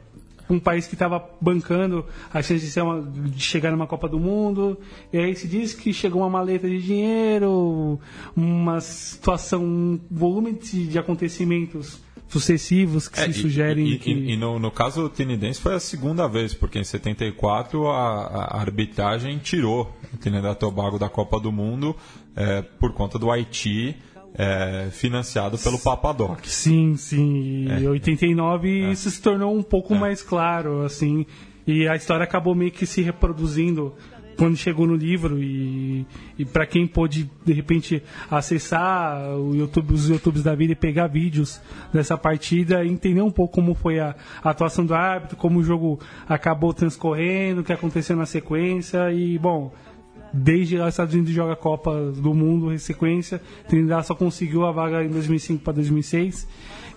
um país que estava bancando a chance de, ser uma- de chegar numa Copa do Mundo. E aí se diz que chegou uma maleta de dinheiro, uma situação, um volume de, de acontecimentos sucessivos que É, se e- sugerem e, que... e- no, no caso tinidense foi a segunda vez, porque em 74 a, a arbitragem tirou o Trinidad e Tobago da Copa do Mundo é, por conta do Haiti é, financiado pelo Papadoc. Sim, sim. E em 89 isso se tornou um pouco mais claro, assim. E a história acabou meio que se reproduzindo quando chegou no livro e, e para quem pôde de repente acessar o YouTube, os YouTubes da vida e pegar vídeos dessa partida, entender um pouco como foi a, a atuação do árbitro, como o jogo acabou transcorrendo, o que aconteceu na sequência e bom, desde os Estados Unidos joga a Copa do Mundo em sequência. Trinidad só conseguiu a vaga em 2005 para 2006.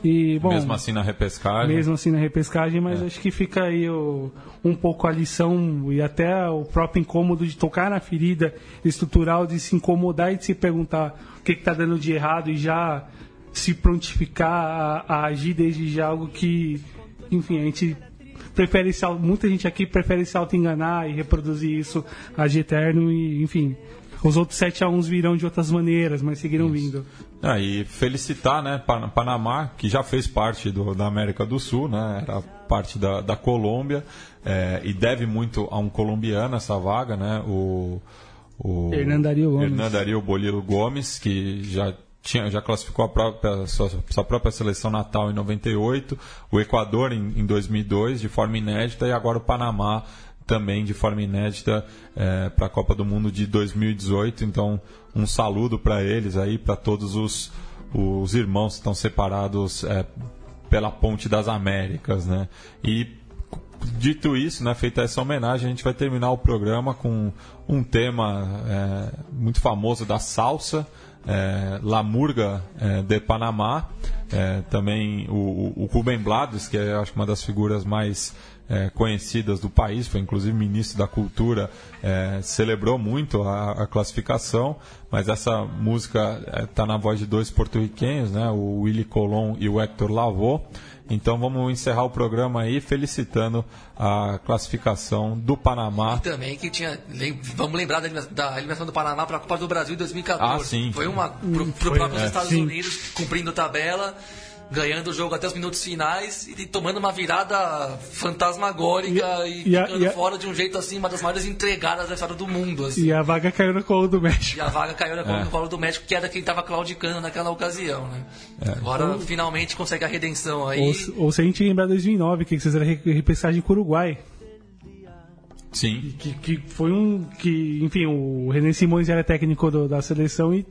E, bom, mesmo assim na repescagem. mesmo assim na repescagem, mas acho que fica aí o- um pouco a lição e até o próprio incômodo de tocar na ferida estrutural, de se incomodar e de se perguntar o que está dando de errado e já se prontificar a, a agir desde já algo que, enfim, a gente prefere se, muita gente aqui prefere se auto-enganar e reproduzir isso ad eterno e, enfim, os outros 7 a 1 virão de outras maneiras, mas seguiram vindo. Ah, e felicitar, né, Pan- Panamá, que já fez parte do- da América do Sul, né, era parte da, da Colômbia, é, e deve muito a um colombiano essa vaga, né, o, o Hernan Darío Gomes. Hernan Darío Bolilo Gomes, que já tinha, já classificou a própria, sua, sua própria seleção natal em 98, o Equador em, em 2002 de forma inédita e agora o Panamá também de forma inédita para a Copa do Mundo de 2018. Então, um saludo para eles aí, para todos os, os irmãos que estão separados é, pela Ponte das Américas, né? E dito isso, né, feita essa homenagem, a gente vai terminar o programa com um tema é, muito famoso da salsa, é, La Murga é, de Panamá, é, também o, o Rubem Blades, que é acho uma das figuras mais é, conhecidas do país, foi inclusive ministro da Cultura, é, celebrou muito a, a classificação, mas essa música está na voz de dois porto-riquenhos, né, o Willy Colon e o Hector Lavoe. Então vamos encerrar o programa aí felicitando a classificação do Panamá. E também que tinha. Vamos lembrar da elimina- da eliminação do Panamá para a Copa do Brasil em 2014. Ah, sim. Foi uma. Foi, próprios é, Estados sim. Unidos, cumprindo tabela, ganhando o jogo até os minutos finais e tomando uma virada fantasmagórica e, E- e ficando e a- fora de um jeito assim, uma das maiores entregadas da história do mundo. Assim. E a vaga caiu no colo do México. E a vaga caiu na- É. no colo do médico, que era quem estava claudicando naquela ocasião, né? É. Agora finalmente consegue a redenção aí. Ou, ou se a gente lembrar 2009, que vocês eram re- repescagem com o Uruguai. Sim. Que, que foi um. que Enfim, o René Simões era técnico do- da seleção e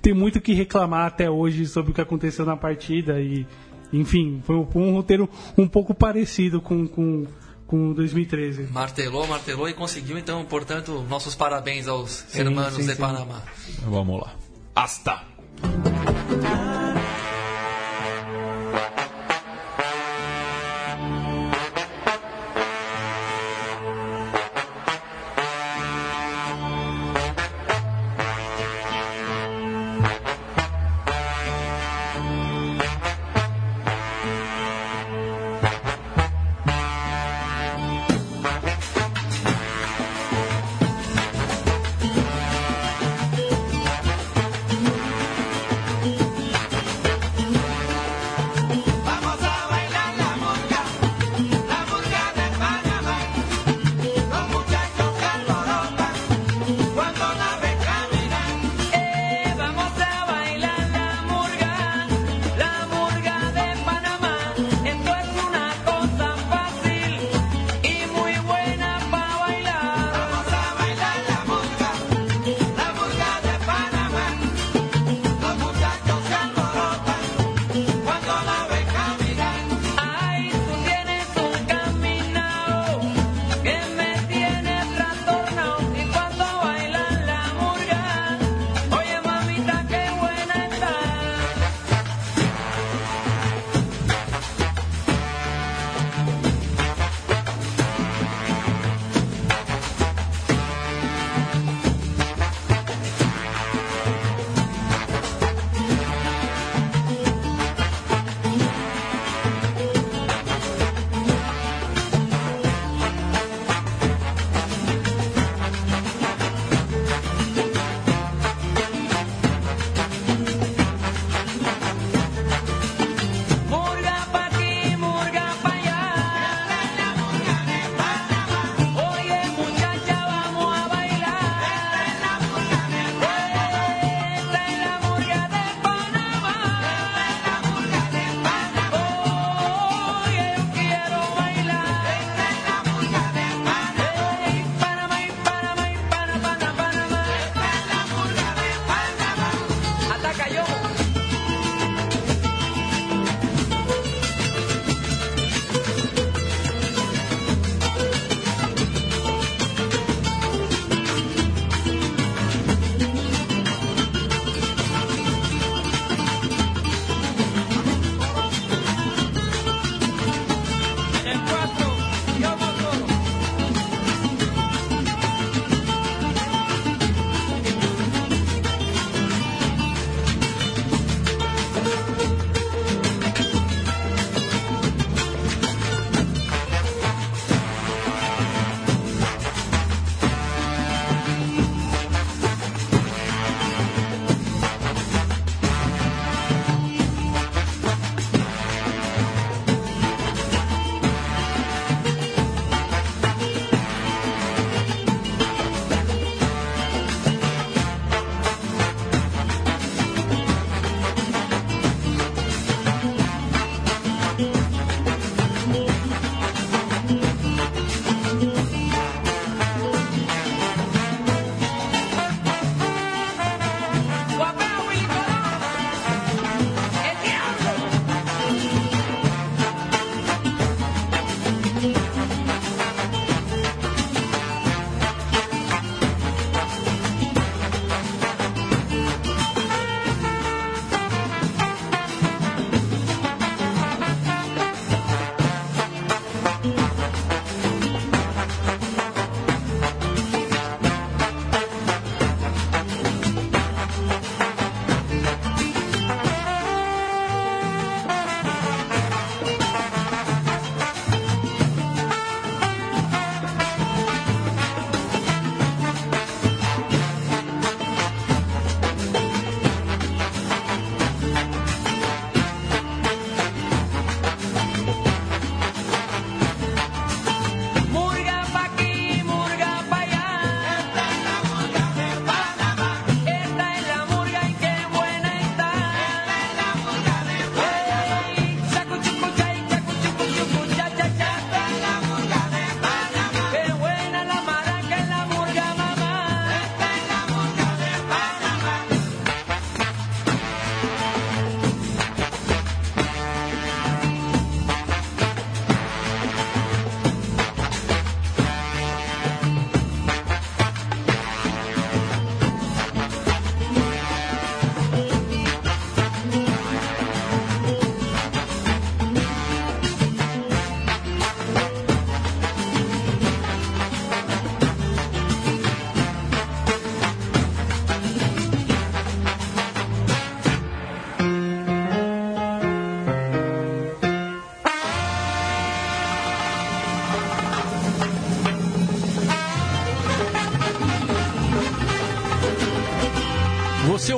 tem muito que reclamar até hoje sobre o que aconteceu na partida. E, enfim, foi um, um roteiro um pouco parecido com, com, com 2013. Martelou, martelou e conseguiu, então, portanto, nossos parabéns aos Sim, hermanos sim, de sim. Panamá. Vamos lá. Hasta!